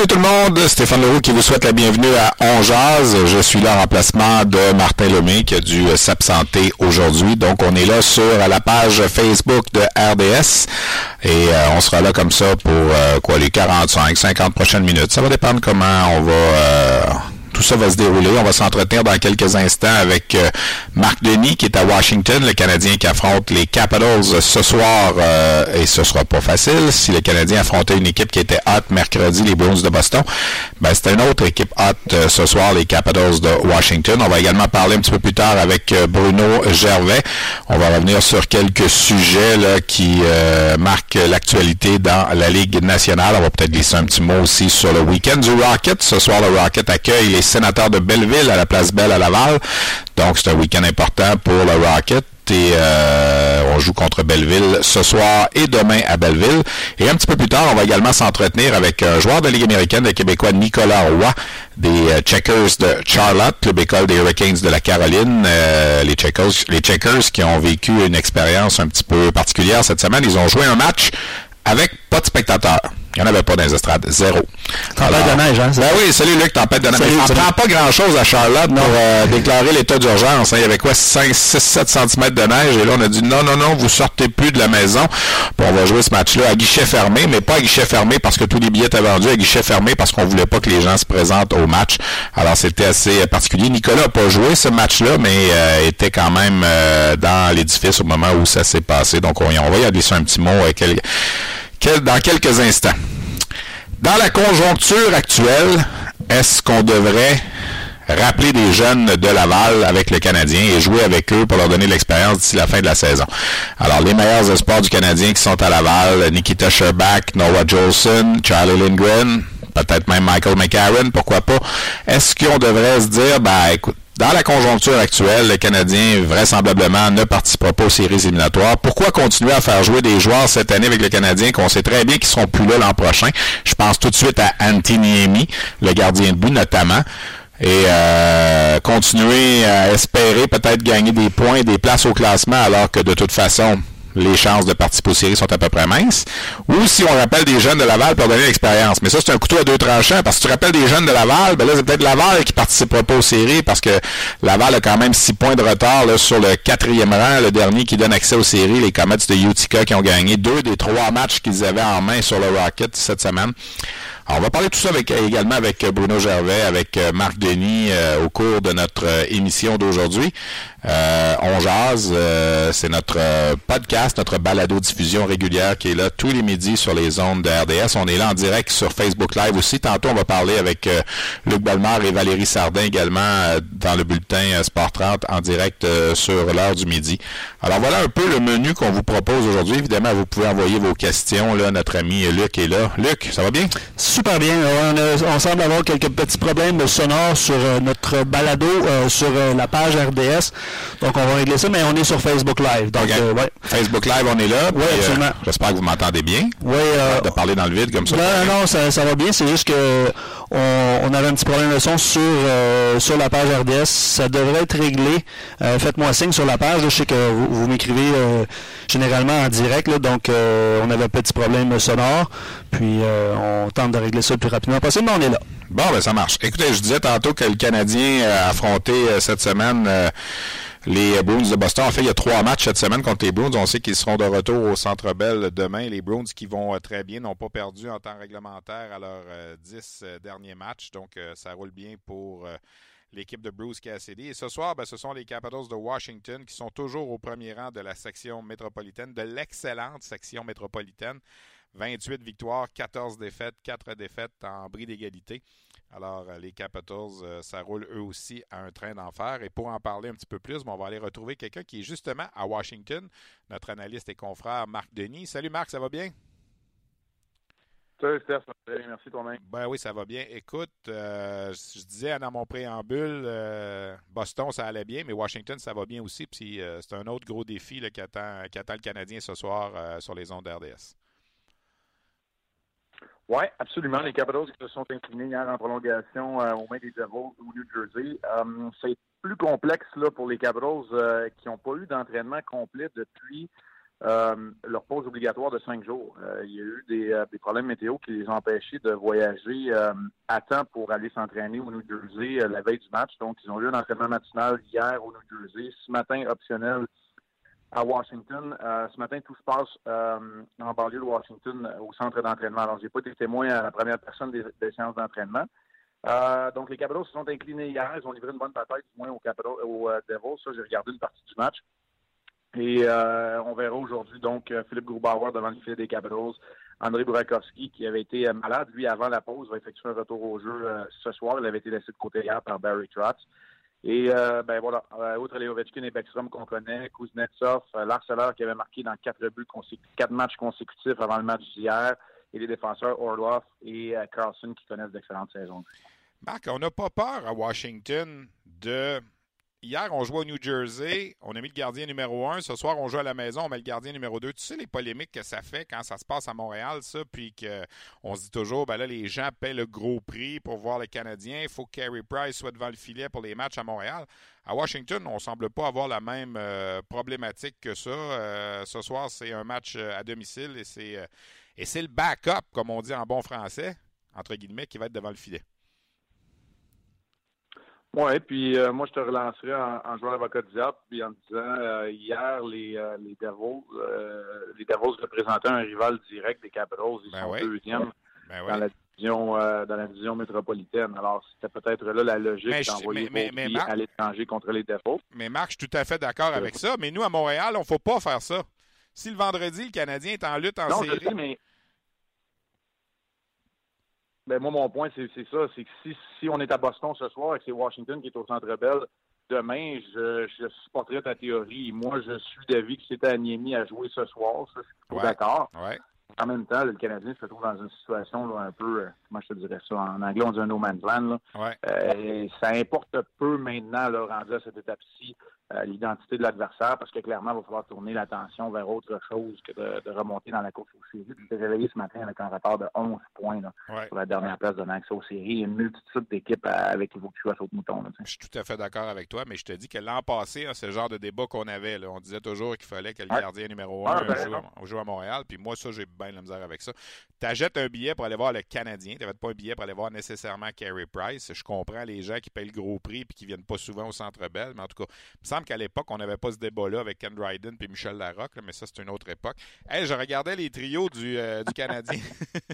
Salut tout le monde, Stéphane Leroux qui vous souhaite la bienvenue à On Je suis là en remplacement de Martin Lemay qui a dû euh, s'absenter aujourd'hui. Donc on est là sur la page Facebook de RDS et euh, on sera là comme ça pour euh, quoi les 45, 50 prochaines minutes. Ça va dépendre comment on va tout ça va se dérouler. On va s'entretenir dans quelques instants avec euh, Marc Denis qui est à Washington, le Canadien qui affronte les Capitals ce soir euh, et ce sera pas facile. Si le Canadien affrontait une équipe qui était hot mercredi, les Bruins de Boston, ben c'était une autre équipe hot euh, ce soir, les Capitals de Washington. On va également parler un petit peu plus tard avec Bruno Gervais. On va revenir sur quelques sujets là, qui marquent l'actualité dans la Ligue nationale. On va peut-être glisser un petit mot aussi sur le week-end du Rocket. Ce soir, le Rocket accueille les sénateur de Belleville à la place Belle à Laval. Donc, c'est un week-end important pour le Rocket. Et euh, on joue contre Belleville ce soir et demain à Belleville. Et un petit peu plus tard, on va également s'entretenir avec un joueur de Ligue américaine, le Québécois Nicolas Roy, des euh, Checkers de Charlotte, club école des Hurricanes de la Caroline. Euh, les, Checkers, les Checkers qui ont vécu une expérience un petit peu particulière cette semaine. Ils ont joué un match avec pas de spectateurs. Il n'y en avait pas dans les estrades. Zéro. Tempête de neige, hein? Ben oui, salut Luc, tempête de neige. Salut, on prend pas grand-chose à Charlotte pour euh, déclarer l'état d'urgence. Hein. Il y avait quoi, 5, 6, 7 cm de neige. Et là, on a dit non, non, non, vous sortez plus de la maison. Puis on va jouer ce match-là à guichet fermé, mais pas à guichet fermé parce que tous les billets étaient vendus, à guichet fermé parce qu'on voulait pas que les gens se présentent au match. Alors, c'était assez particulier. Nicolas n'a pas joué ce match-là, mais euh, était quand même euh, dans l'édifice au moment où ça s'est passé. Donc, on, on va y adresser un petit mot. Quel, dans quelques instants. Dans la conjoncture actuelle, est-ce qu'on devrait rappeler des jeunes de Laval avec le Canadien et jouer avec eux pour leur donner l'expérience d'ici la fin de la saison? Alors, les meilleurs espoirs du Canadien qui sont à Laval, Nikita Sherbak, Noah Jolson, Charlie Lindgren, peut-être même Michael McCarron, pourquoi pas? Est-ce qu'on devrait se dire, ben écoute, dans la conjoncture actuelle, le Canadien vraisemblablement ne participera pas aux séries éliminatoires. Pourquoi continuer à faire jouer des joueurs cette année avec le Canadien qu'on sait très bien qu'ils seront plus là l'an prochain? Je pense tout de suite à Antiniemi, le gardien de but notamment et euh, continuer à espérer peut-être gagner des points, des places au classement, alors que de toute façon, les chances de participer aux séries sont à peu près minces. Ou si on rappelle des jeunes de Laval pour donner l'expérience. Mais ça, c'est un couteau à deux tranchants, parce que si tu rappelles des jeunes de Laval, ben là, c'est peut-être Laval qui participera pas aux séries, parce que Laval a quand même six points de retard sur le quatrième rang, le dernier qui donne accès aux séries, les Comets de Utica qui ont gagné deux des trois matchs qu'ils avaient en main sur le Rocket cette semaine on va parler tout ça également avec Bruno Gervais, avec euh, Marc Denis euh, au cours de notre euh, émission d'aujourd'hui. on jase, c'est notre podcast, notre balado-diffusion régulière qui est là tous les midis sur les ondes de RDS. On est là en direct sur Facebook Live aussi. Tantôt, on va parler avec Luc Bellemare et Valérie Sardin également dans le bulletin Sport 30 en direct sur l'heure du midi. Alors voilà un peu le menu qu'on vous propose aujourd'hui. Évidemment, vous pouvez envoyer vos questions. Là, notre ami Luc est là. Luc, ça va bien? Super bien. On, semble avoir quelques petits problèmes sonores sur euh, notre balado euh, sur euh, la page RDS. Donc, on va régler ça, mais on est sur Facebook Live. Donc, Facebook Live, on est là. Oui, absolument. J'espère que vous m'entendez bien. Oui. de parler dans le vide comme ça. Non, non, ça, ça va bien. C'est juste que on, avait un petit problème de son sur, sur la page RDS. Ça devrait être réglé. Faites-moi signe sur la page. Je sais que vous, m'écrivez généralement en direct. donc, on avait un petit problème sonore. Puis, on tente de régler ça le plus rapidement possible, mais on est là. Bon, ben ça marche. Écoutez, je disais tantôt que le Canadien a affronté euh, cette semaine euh, les Bruins de Boston. En fait, il y a trois matchs cette semaine contre les Bruins. On sait qu'ils seront de retour au Centre Bell demain. Les Bruins qui vont euh, très bien, n'ont pas perdu en temps réglementaire à leurs dix derniers matchs. Donc, ça roule bien pour l'équipe de Bruce Cassidy. Et ce soir, ben, ce sont les Capitals de Washington qui sont toujours au premier rang de la section métropolitaine, de l'excellente section métropolitaine. 28 victoires, 14 défaites, 4 défaites en bris d'égalité. Alors, euh, les Capitals, ça roule eux aussi à un train d'enfer. Et pour en parler un petit peu plus, on va aller retrouver quelqu'un qui est justement à Washington, notre analyste et confrère Marc Denis. Salut Marc, ça va bien? Salut Steph, merci toi-même. Ben oui, ça va bien. Écoute, euh, je disais dans mon préambule, euh, Boston, ça allait bien, mais Washington, ça va bien aussi. Puis euh, c'est un autre gros défi là, qui, attend, qui, attend, le Canadien ce soir sur les ondes RDS. Oui, absolument. Les Capitals qui se sont inclinés hier en prolongation au mains des Devils au New Jersey. c'est plus complexe là, pour les Capitals qui n'ont pas eu d'entraînement complet depuis euh, leur pause obligatoire de cinq jours. Euh, il y a eu des, euh, des, problèmes météo qui les ont empêchés de voyager à temps pour aller s'entraîner au New Jersey la veille du match. Donc, ils ont eu un entraînement matinal hier au New Jersey, ce matin optionnel à Washington. ce matin, tout se passe en banlieue de Washington au centre d'entraînement. Alors, j'ai pas été témoin à la première personne des, séances d'entraînement. donc, les Capitals se sont inclinés hier. Ils ont livré une bonne bataille, du moins, au, Capitals, au Devils. Ça, j'ai regardé une partie du match. Et euh, on verra aujourd'hui donc euh, Philippe Grubauer devant le filet des Capitals. André Burakovsky, qui avait été euh, malade, lui, avant la pause, va effectuer un retour au jeu ce soir. Il avait été laissé de côté hier par Barry Trotz. Et ben voilà, outre les Ovechkin et Beckstrom qu'on connaît, Kuznetsov, l'harceleur qui avait marqué dans quatre buts quatre matchs consécutifs avant le match d'hier, et les défenseurs Orloff et Carlson qui connaissent d'excellentes saisons. Marc, on n'a pas peur à Washington de Hier, on jouait au New Jersey, on a mis le gardien numéro un. Ce soir, on joue à la maison, on met le gardien numéro deux. Tu sais les polémiques que ça fait quand ça se passe à Montréal, ça, puis qu'on se dit toujours, ben là, les gens paient le gros prix pour voir les Canadiens. Il faut que Carey Price soit devant le filet pour les matchs à Montréal. À Washington, on semble pas avoir la même euh, problématique que ça. Euh, ce soir, c'est un match euh, à domicile et c'est et c'est le backup, comme on dit en bon français, entre guillemets, qui va être devant le filet. Oui, puis euh, moi, je te relancerai en, en jouant l'avocat du diable, puis en disant, euh, hier, les, euh, les Devils, les Devils représentaient un rival direct des Capitals. Ils ben sont deuxièmes ben dans la division dans la division métropolitaine. Alors, c'était peut-être là la logique d'envoyer à l'étranger contre les Devils. Mais Marc, je suis tout à fait d'accord avec ça. Mais nous, à Montréal, on ne faut pas faire ça. Si le vendredi, le Canadien est en lutte en non, série... Je mais ben moi, mon point, c'est ça. C'est que si, si on est à Boston ce soir et que c'est Washington qui est au Centre Bell, demain, je, je supporterai ta théorie. Moi, je suis d'avis que c'était à Niemi à jouer ce soir. Ça, je suis d'accord. En même temps, le Canadien se trouve dans une situation un peu, euh, comment je te dirais ça, en anglais, on dit un no man's land. Euh, ça importe peu maintenant, là, rendu à cette étape-ci, euh, l'identité de l'adversaire parce que clairement, il va falloir tourner l'attention vers autre chose que de, remonter dans la course aux séries. Je réveillé ce matin avec un rapport de 11 points là, sur la dernière place de accès aux séries. Une multitude d'équipes avec que tu sois mouton. je suis tout à fait d'accord avec toi, mais je te dis que l'an passé, hein, c'est le genre de débat qu'on avait. Là. On disait toujours qu'il fallait que le gardien numéro 1 ben, joue, à Montréal. Puis moi, ça, j'ai bien la misère avec ça. Tu achètes un billet pour aller voir le Canadien. Tu pas un billet pour aller voir nécessairement Carey Price. Je comprends les gens qui payent le gros prix et qui viennent pas souvent au Centre Bell, mais en tout cas, il me semble qu'à l'époque, on avait pas ce débat-là avec Ken Dryden puis Michel Larocque, mais ça, c'est une autre époque. Hey, je regardais les trios du, euh, Canadien.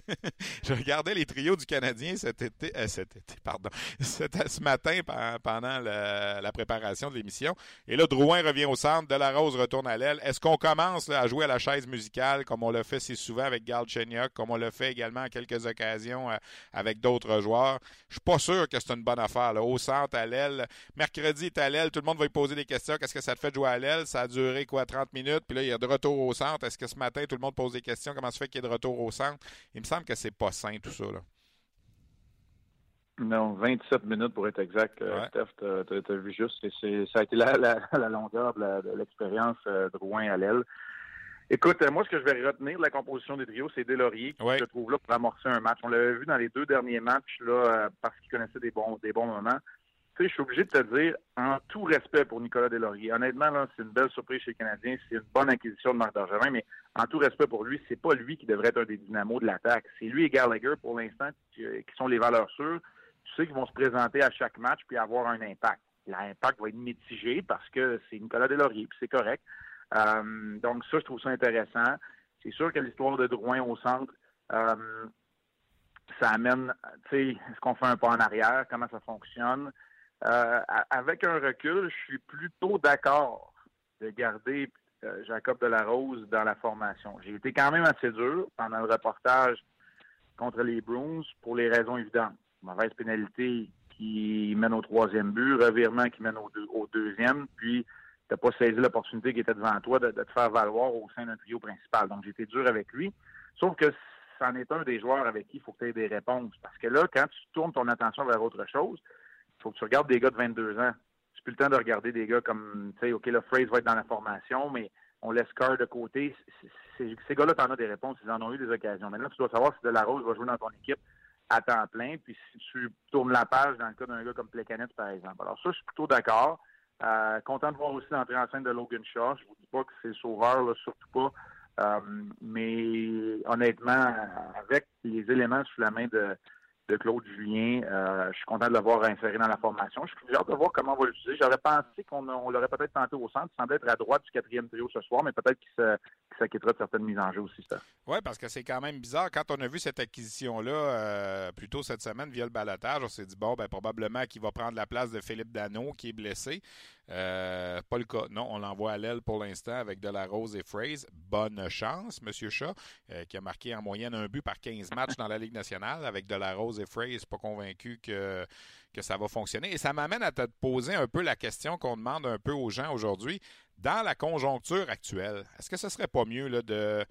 je regardais les trios du Canadien cet été, euh, cet été, pardon, ce matin pendant la, préparation de l'émission. Et là, Drouin revient au centre, Delarose retourne à l'aile. Est-ce qu'on commence à jouer à la chaise musicale comme on l'a fait si souvent avec Gal Chenyok, comme on l'a fait également à quelques occasions euh, avec d'autres joueurs? Je suis pas sûr que c'est une bonne affaire. Là. Au centre, à l'aile. Mercredi, est à l'aile. Tout le monde va y poser des questions. Qu'est-ce que ça te fait de jouer à l'aile? Ça a duré quoi, 30 minutes? Puis là, il y a de retour au centre. Est-ce que ce matin, tout le monde pose des questions? Comment se fait qu'il y ait de retour au centre? Il me semble que c'est pas sain, tout ça. Là. Non, 27 minutes pour être exact, euh, Steph, tu as, vu juste. ça a été la, la, longueur de l'expérience euh, de Rouen à l'aile. Écoute, euh, moi, ce que je vais retenir de la composition des trios, c'est Delaurier qui se trouve là pour amorcer un match. On l'avait vu dans les deux derniers matchs là, parce qu'il connaissait des bons, des bons moments tu sais, je suis obligé de te dire, en tout respect pour Nicolas Delaurier, honnêtement, là, c'est une belle surprise chez les Canadiens, c'est une bonne acquisition de Marc Bergevin, mais en tout respect pour lui, c'est pas lui qui devrait être un des dynamos de l'attaque. C'est lui et Gallagher, pour l'instant, qui, sont les valeurs sûres. Tu sais qu'ils vont se présenter à chaque match puis avoir un impact. L'impact va être mitigé parce que c'est Nicolas Delaurier, puis c'est correct. Euh, donc ça, je trouve ça intéressant. C'est sûr que l'histoire de Drouin au centre, euh, ça amène, tu sais, est-ce qu'on fait un pas en arrière, comment ça fonctionne? Euh, avec un recul, je suis plutôt d'accord de garder Jacob Delarose dans la formation. J'ai été quand même assez dur pendant le reportage contre les Bruins pour les raisons évidentes. mauvaise pénalité qui mène au troisième but, revirement qui mène au deuxième, puis tu n'as pas saisi l'opportunité qui était devant toi de, te faire valoir au sein d'un trio principal. Donc, j'étais dur avec lui. Sauf que c'en est un des joueurs avec qui il faut que tu aies des réponses. Parce que là, quand tu tournes ton attention vers autre chose, il faut que tu regardes des gars de 22 ans. Tu plus le temps de regarder des gars comme, tu sais, OK, le phrase va être dans la formation, mais on laisse cœur de côté. ces gars-là, tu en as des réponses, ils en ont eu des occasions. Maintenant, tu dois savoir si De La Rose va jouer dans ton équipe à temps plein, puis si tu tournes la page dans le cas d'un gars comme Plecanet, par exemple. Alors ça, je suis plutôt d'accord. Euh, content de voir aussi l'entrée en scène de Logan Shaw. Je vous dis pas que c'est sauveur, là, surtout pas. Euh, mais honnêtement, avec les éléments sous la main de, de Claude Julien. Euh, je suis content de l'avoir inséré dans la formation. Je suis hâte de voir comment on va l'utiliser. J'aurais pensé qu'on l'aurait peut-être tenté au centre. Il semblait être à droite du quatrième trio ce soir, mais peut-être qu'il s'acquittera de certaines mises en jeu aussi. Oui, parce que c'est quand même bizarre. Quand on a vu cette acquisition-là, euh, plus tôt cette semaine, via le balotage, on s'est dit, bon, ben, probablement qu'il va prendre la place de Philippe Dano, qui est blessé. Euh, pas le cas. Non, on l'envoie à l'aile pour l'instant avec De La Rose et Fraze. Bonne chance, M. Chat, qui a marqué en moyenne un but par 15 matchs dans la Ligue nationale avec De La Rose et Frey, pas convaincu que, que ça va fonctionner. Et ça m'amène à te poser un peu la question qu'on demande un peu aux gens aujourd'hui. Dans la conjoncture actuelle, est-ce que ce serait pas mieux là, de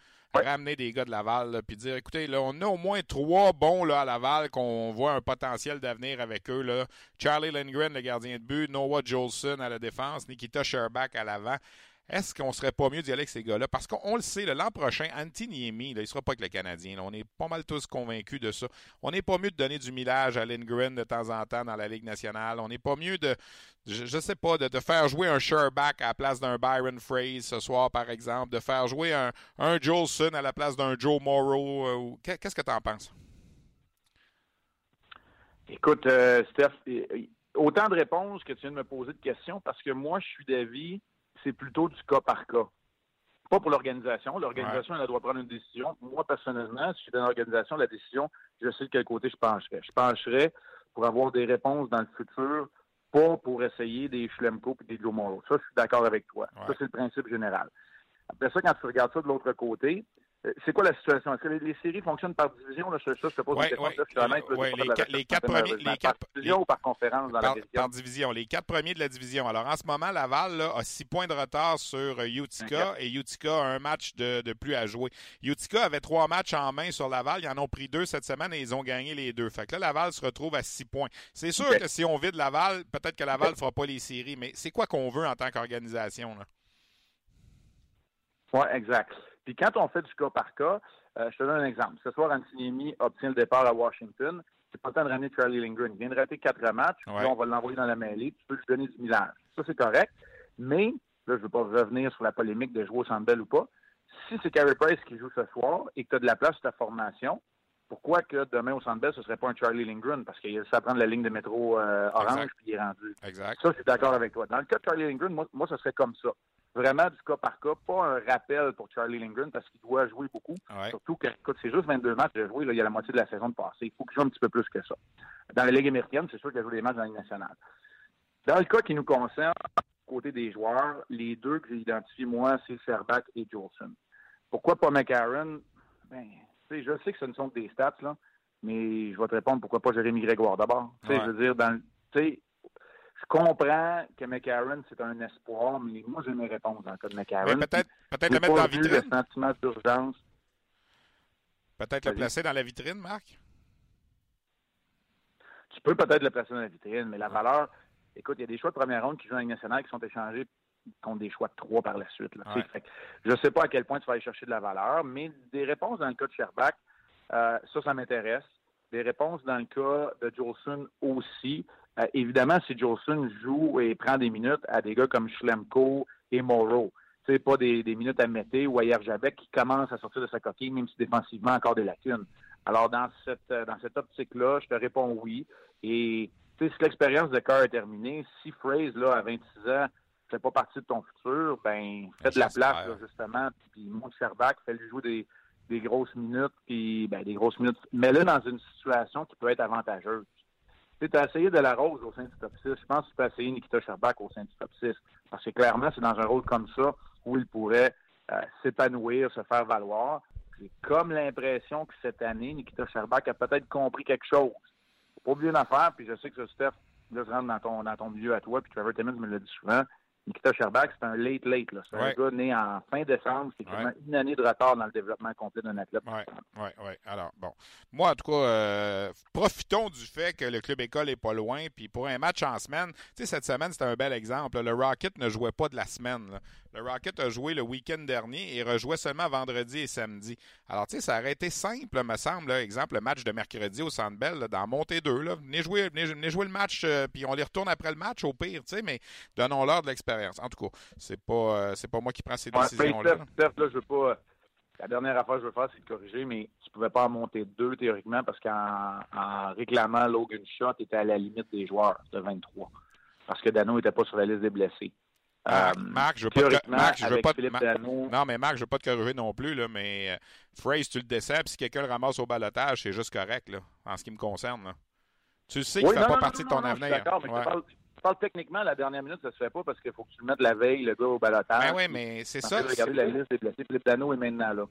ramener des gars de Laval puis dire écoutez, là, on a au moins trois bons là, à Laval qu'on voit un potentiel d'avenir avec eux. Charlie Lindgren, le gardien de but, Noah Jolson à la défense, Nikita Sherbach à l'avant. Est-ce qu'on serait pas mieux d'y aller avec ces gars-là? Parce qu'on le sait, l'an prochain, Antiniemi, il ne sera pas avec le Canadien. on est pas mal tous convaincus de ça. On n'est pas mieux de donner du millage à Lindgren de temps en temps dans la Ligue nationale. On n'est pas mieux de, je, sais pas, de, faire jouer un Sherback à la place d'un Byron Phrase ce soir, par exemple, de faire jouer un, un Jolson à la place d'un Joe Morrow. Euh, qu'est-ce que tu en penses? Écoute, euh, Steph, autant de réponses que tu viens de me poser de questions parce que moi, je suis d'avis c'est plutôt du cas par cas. Pas pour l'organisation. L'organisation, elle doit prendre une décision. Moi, personnellement, si je suis dans l'organisation, la décision, je sais de quel côté je pencherais. Je pencherais pour avoir des réponses dans le futur, pas pour essayer des Schlemko et des Joe Morrow. Ça, je suis d'accord avec toi. Ça, c'est le principe général. Après ça, quand tu regardes ça de l'autre côté, c'est quoi la situation? Est-ce que les, séries fonctionnent par division? Là, ça, je te pose une question. les, quatre premiers. Les par division ou par conférence dans par, la division? Par division. Les quatre premiers de la division. Alors, en ce moment, Laval a six points de retard sur euh, Utica et Utica a un match de, plus à jouer. Utica avait trois matchs en main sur Laval. Ils en ont pris deux cette semaine et ils ont gagné les deux. Fait que là, Laval se retrouve à six points. C'est sûr que si on vide Laval, peut-être que Laval ne fera pas les séries, mais c'est quoi qu'on veut en tant qu'organisation? Oui, exact. Puis quand on fait du cas par cas, euh, je te donne un exemple. Ce soir, Antiniemi obtient le départ à Washington. C'est pas le temps de ramener Charlie Lindgren. Il vient de rater quatre matchs. Là, on va l'envoyer dans la mêlée. Tu peux lui donner du millage. Ça, c'est correct. Mais, là, je ne veux pas revenir sur la polémique de jouer au Sandbell ou pas. Si c'est Carey Price qui joue ce soir et que tu as de la place sur ta formation, pourquoi que demain au Centre ce ne serait pas un Charlie Lindgren? Parce qu'il ça prendre la ligne de métro euh, orange puis il est rendu. Exact. Ça, je suis d'accord avec toi. Dans le cas de Charlie Lindgren, moi, moi, ce serait comme ça vraiment du cas par cas, pas un rappel pour Charlie Lindgren parce qu'il doit jouer beaucoup. Surtout que, écoute, c'est juste 22 matchs de jouer, il y a la moitié de la saison de passé. Il faut qu'il joue un petit peu plus que ça. Dans la Ligue américaine, c'est sûr qu'il a joué des matchs dans la Ligue nationale. Dans le cas qui nous concerne, côté des joueurs, les deux que j'ai identifiés, moi, c'est Serbac et Jolson. Pourquoi pas McAaron? Ben, je sais que ce ne sont que des stats, là, mais je vais te répondre pourquoi pas Jérémy Grégoire d'abord. Je veux dire, dans, je comprends que McCarron, c'est un espoir, mais moi, j'ai mes réponses dans le cas de McCarron. Peut-être peut le mettre dans la vitrine. Le sentiment d'urgence. Peut-être le placer dans la vitrine, Marc? Tu peux peut-être le placer dans la vitrine, mais la valeur, écoute, il y a des choix de première ronde qui jouent en Ligue nationale qui sont échangés contre des choix de trois par la suite. je ne sais pas à quel point tu vas aller chercher de la valeur, mais des réponses dans le cas de Sherbach, euh, ça, ça m'intéresse. Des réponses dans le cas de Jolson aussi. Euh, évidemment, si Jolson joue et prend des minutes à des gars comme Schlemko et Morrow, c'est pas des, minutes à Mété ou à Yerjabek qui commencent à sortir de sa coquille, même si défensivement encore des lacunes. Alors, dans cette, euh, dans cette optique-là, je te réponds oui. Et si l'expérience de cœur est terminée, si Phrase, là, à 26 ans, fait pas partie de ton futur, ben, fais de la place, justement, puis monte Serbac, fais-lui jouer des, des grosses minutes, puis ben, des grosses minutes. Mets-le dans une situation qui peut être avantageuse. Tu as essayé de la rose au sein du top 6. Je pense que tu peux essayer Nikita Sherbak au sein du top 6. Parce que clairement, c'est dans un rôle comme ça où il pourrait euh, s'épanouir, se faire valoir. J'ai comme l'impression que cette année, Nikita Sherbak a peut-être compris quelque chose. pas oublier une affaire, puis je sais que ça, Steph, là, je rentre dans ton, dans ton milieu à toi, puis Trevor Timmons me l'a dit souvent. Nikita Sherbak, c'est un late late. C'est un gars né en fin décembre. C'est quasiment une année de retard dans le développement complet d'un athlète. Oui, oui, oui. Alors, bon. Moi, en tout cas, euh, profitons du fait que le club école est pas loin. Puis pour un match en semaine, tu sais, cette semaine, c'était un bel exemple. Le Rocket ne jouait pas de la semaine. Le Rocket a joué le week-end dernier et rejouait seulement vendredi et samedi. Alors, tu sais, ça aurait été simple, me semble. Exemple, le match de mercredi au Centre Bell, dans montée 2. Là. Venez, jouer, venez, jouer le match, euh, puis on les retourne après le match, au pire, tu sais, mais donnons-leur de l'expérience. En tout cas, c'est pas, euh, c'est pas moi qui prends ces décisions-là. là, je veux pas. Euh, la dernière affaire que je veux faire, c'est de corriger, mais tu pouvais pas en monter deux théoriquement parce qu'en réclamant Logan Shot, était à la limite des joueurs de 23. Parce que Dano n'était pas sur la liste des blessés. Marc, je veux pas te... Marc, je veux pas Non, mais Marc, je veux pas te corriger non plus, là, mais euh, Phrase, tu le puis si quelqu'un le ramasse au balotage, c'est juste correct, là, en ce qui me concerne. Là. Tu sais qu'il ne fait pas partie de ton avenir. D'accord, mais tu, parles, techniquement, la dernière minute, ça se fait pas parce qu'il faut que tu le mettes la veille, le gars, au balotage. Ben oui, mais c'est ça. Regarder la liste des blessés. Philippe Dano est maintenant là.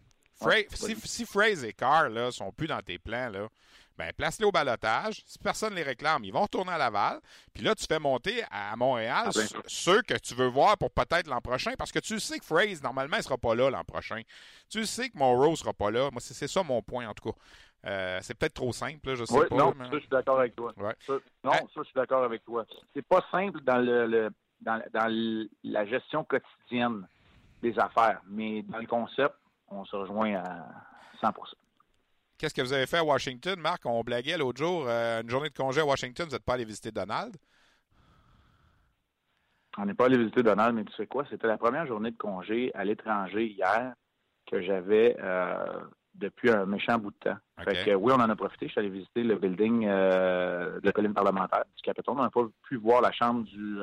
si, si Phrase et Carr là, sont plus dans tes plans, là, ben place-les au balotage. Si personne ne les réclame, ils vont retourner à Laval. Puis là, tu fais monter à Montréal ah, ceux que tu veux voir pour peut-être l'an prochain. Parce que tu sais que Phrase, normalement, il ne sera pas là l'an prochain. Tu sais que Monroe ne sera pas là. Moi, c'est ça mon point, en tout cas. Euh, c'est peut-être trop simple, je sais oui, pas. Non, ça, je suis d'accord avec toi. non, ça, je suis d'accord avec toi. C'est pas simple dans le, dans, dans la gestion quotidienne des affaires, mais dans le concept, on se rejoint à 100 Qu'est-ce que vous avez fait à Washington, Marc? On blaguait l'autre jour, euh, une journée de congé à Washington, vous n'êtes pas allé visiter Donald? On n'est pas allé visiter Donald, mais tu sais quoi? C'était la première journée de congé à l'étranger hier que j'avais euh, depuis un méchant bout de temps. Fait que oui, on en a profité. Je suis allé visiter le building euh, de la colline parlementaire du Capitole. On n'a pas pu voir la chambre du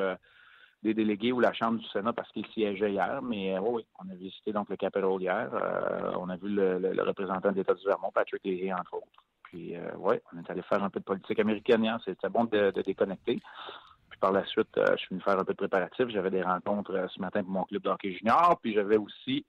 des délégués ou la Chambre du Sénat parce qu'il siégeait hier. Mais euh, oui, on a visité donc le Capitole hier. Euh, on a vu le, représentant de l'État du Vermont, Patrick Leahy, entre autres. Puis euh, oui, on est allé faire un peu de politique américaine hier. C'était bon de, déconnecter. Puis par la suite, je suis venu faire un peu de préparatif. J'avais des rencontres ce matin pour mon club de hockey junior. Puis j'avais aussi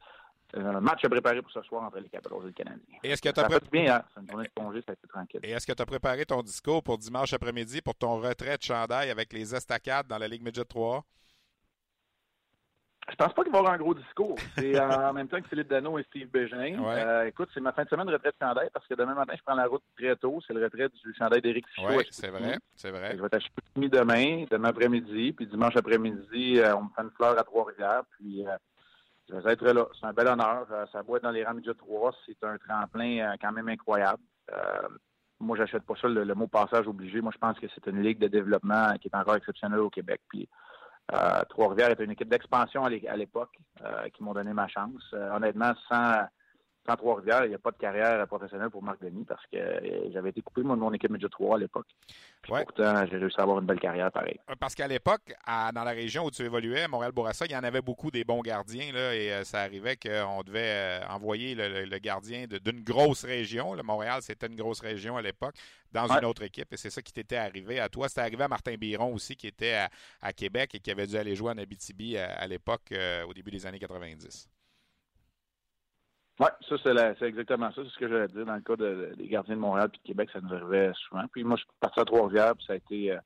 un match à préparer pour ce soir entre les Capitals et le Canadien. Et est-ce que tu as préparé... Hein? une journée de congé, ça a été tranquille. Et est-ce que tu as préparé ton discours pour dimanche après-midi pour ton retrait de chandail avec les estacades dans la Ligue Midget 3? Je pense pas qu'il va y avoir un gros discours. C'est euh, en même temps que Philippe Dano et Steve Bégin. Euh, écoute, c'est ma fin de semaine de retraite de chandail parce que demain matin, je prends la route très tôt. C'est le retrait du chandail d'Éric Fichot. Oui, c'est vrai, c'est vrai. Je vais t'acheter demain, demain après-midi, puis dimanche après-midi, euh, on me fait une fleur à Trois-Rivières, puis je vais être là. C'est un bel honneur. ça boit dans les rangs de 3. C'est un tremplin quand même incroyable. moi, j'achète pas ça le, le, mot passage obligé. Moi, je pense que c'est une ligue de développement qui est encore exceptionnelle au Québec. Puis Trois-Rivières était une équipe d'expansion à l'époque euh, qui m'ont donné ma chance. Euh, honnêtement, sans, sans Trois-Rivières, il n'y a pas de carrière professionnelle pour Marc Denis parce que j'avais été coupé moi, de mon équipe Média 3 à l'époque. Pourtant, j'ai réussi à avoir une belle carrière pareil. Parce qu'à l'époque, dans la région où tu évoluais, Montréal-Bourassa, il y en avait beaucoup des bons gardiens là, et ça arrivait qu'on devait envoyer le, gardien d'une grosse région. Le Montréal, c'était une grosse région à l'époque dans une autre équipe. Et c'est ça qui t'était arrivé à toi. C'était arrivé à Martin Biron aussi, qui était à, Québec et qui avait dû aller jouer en Abitibi à, l'époque, euh, au début des années 90. Oui, ça, c'est exactement ça. C'est ce que j'allais dire dans le cas des gardiens de Montréal et de Québec. Ça nous arrivait souvent. Puis moi, je suis parti à Trois-Rivières, puis ça a été. Euh,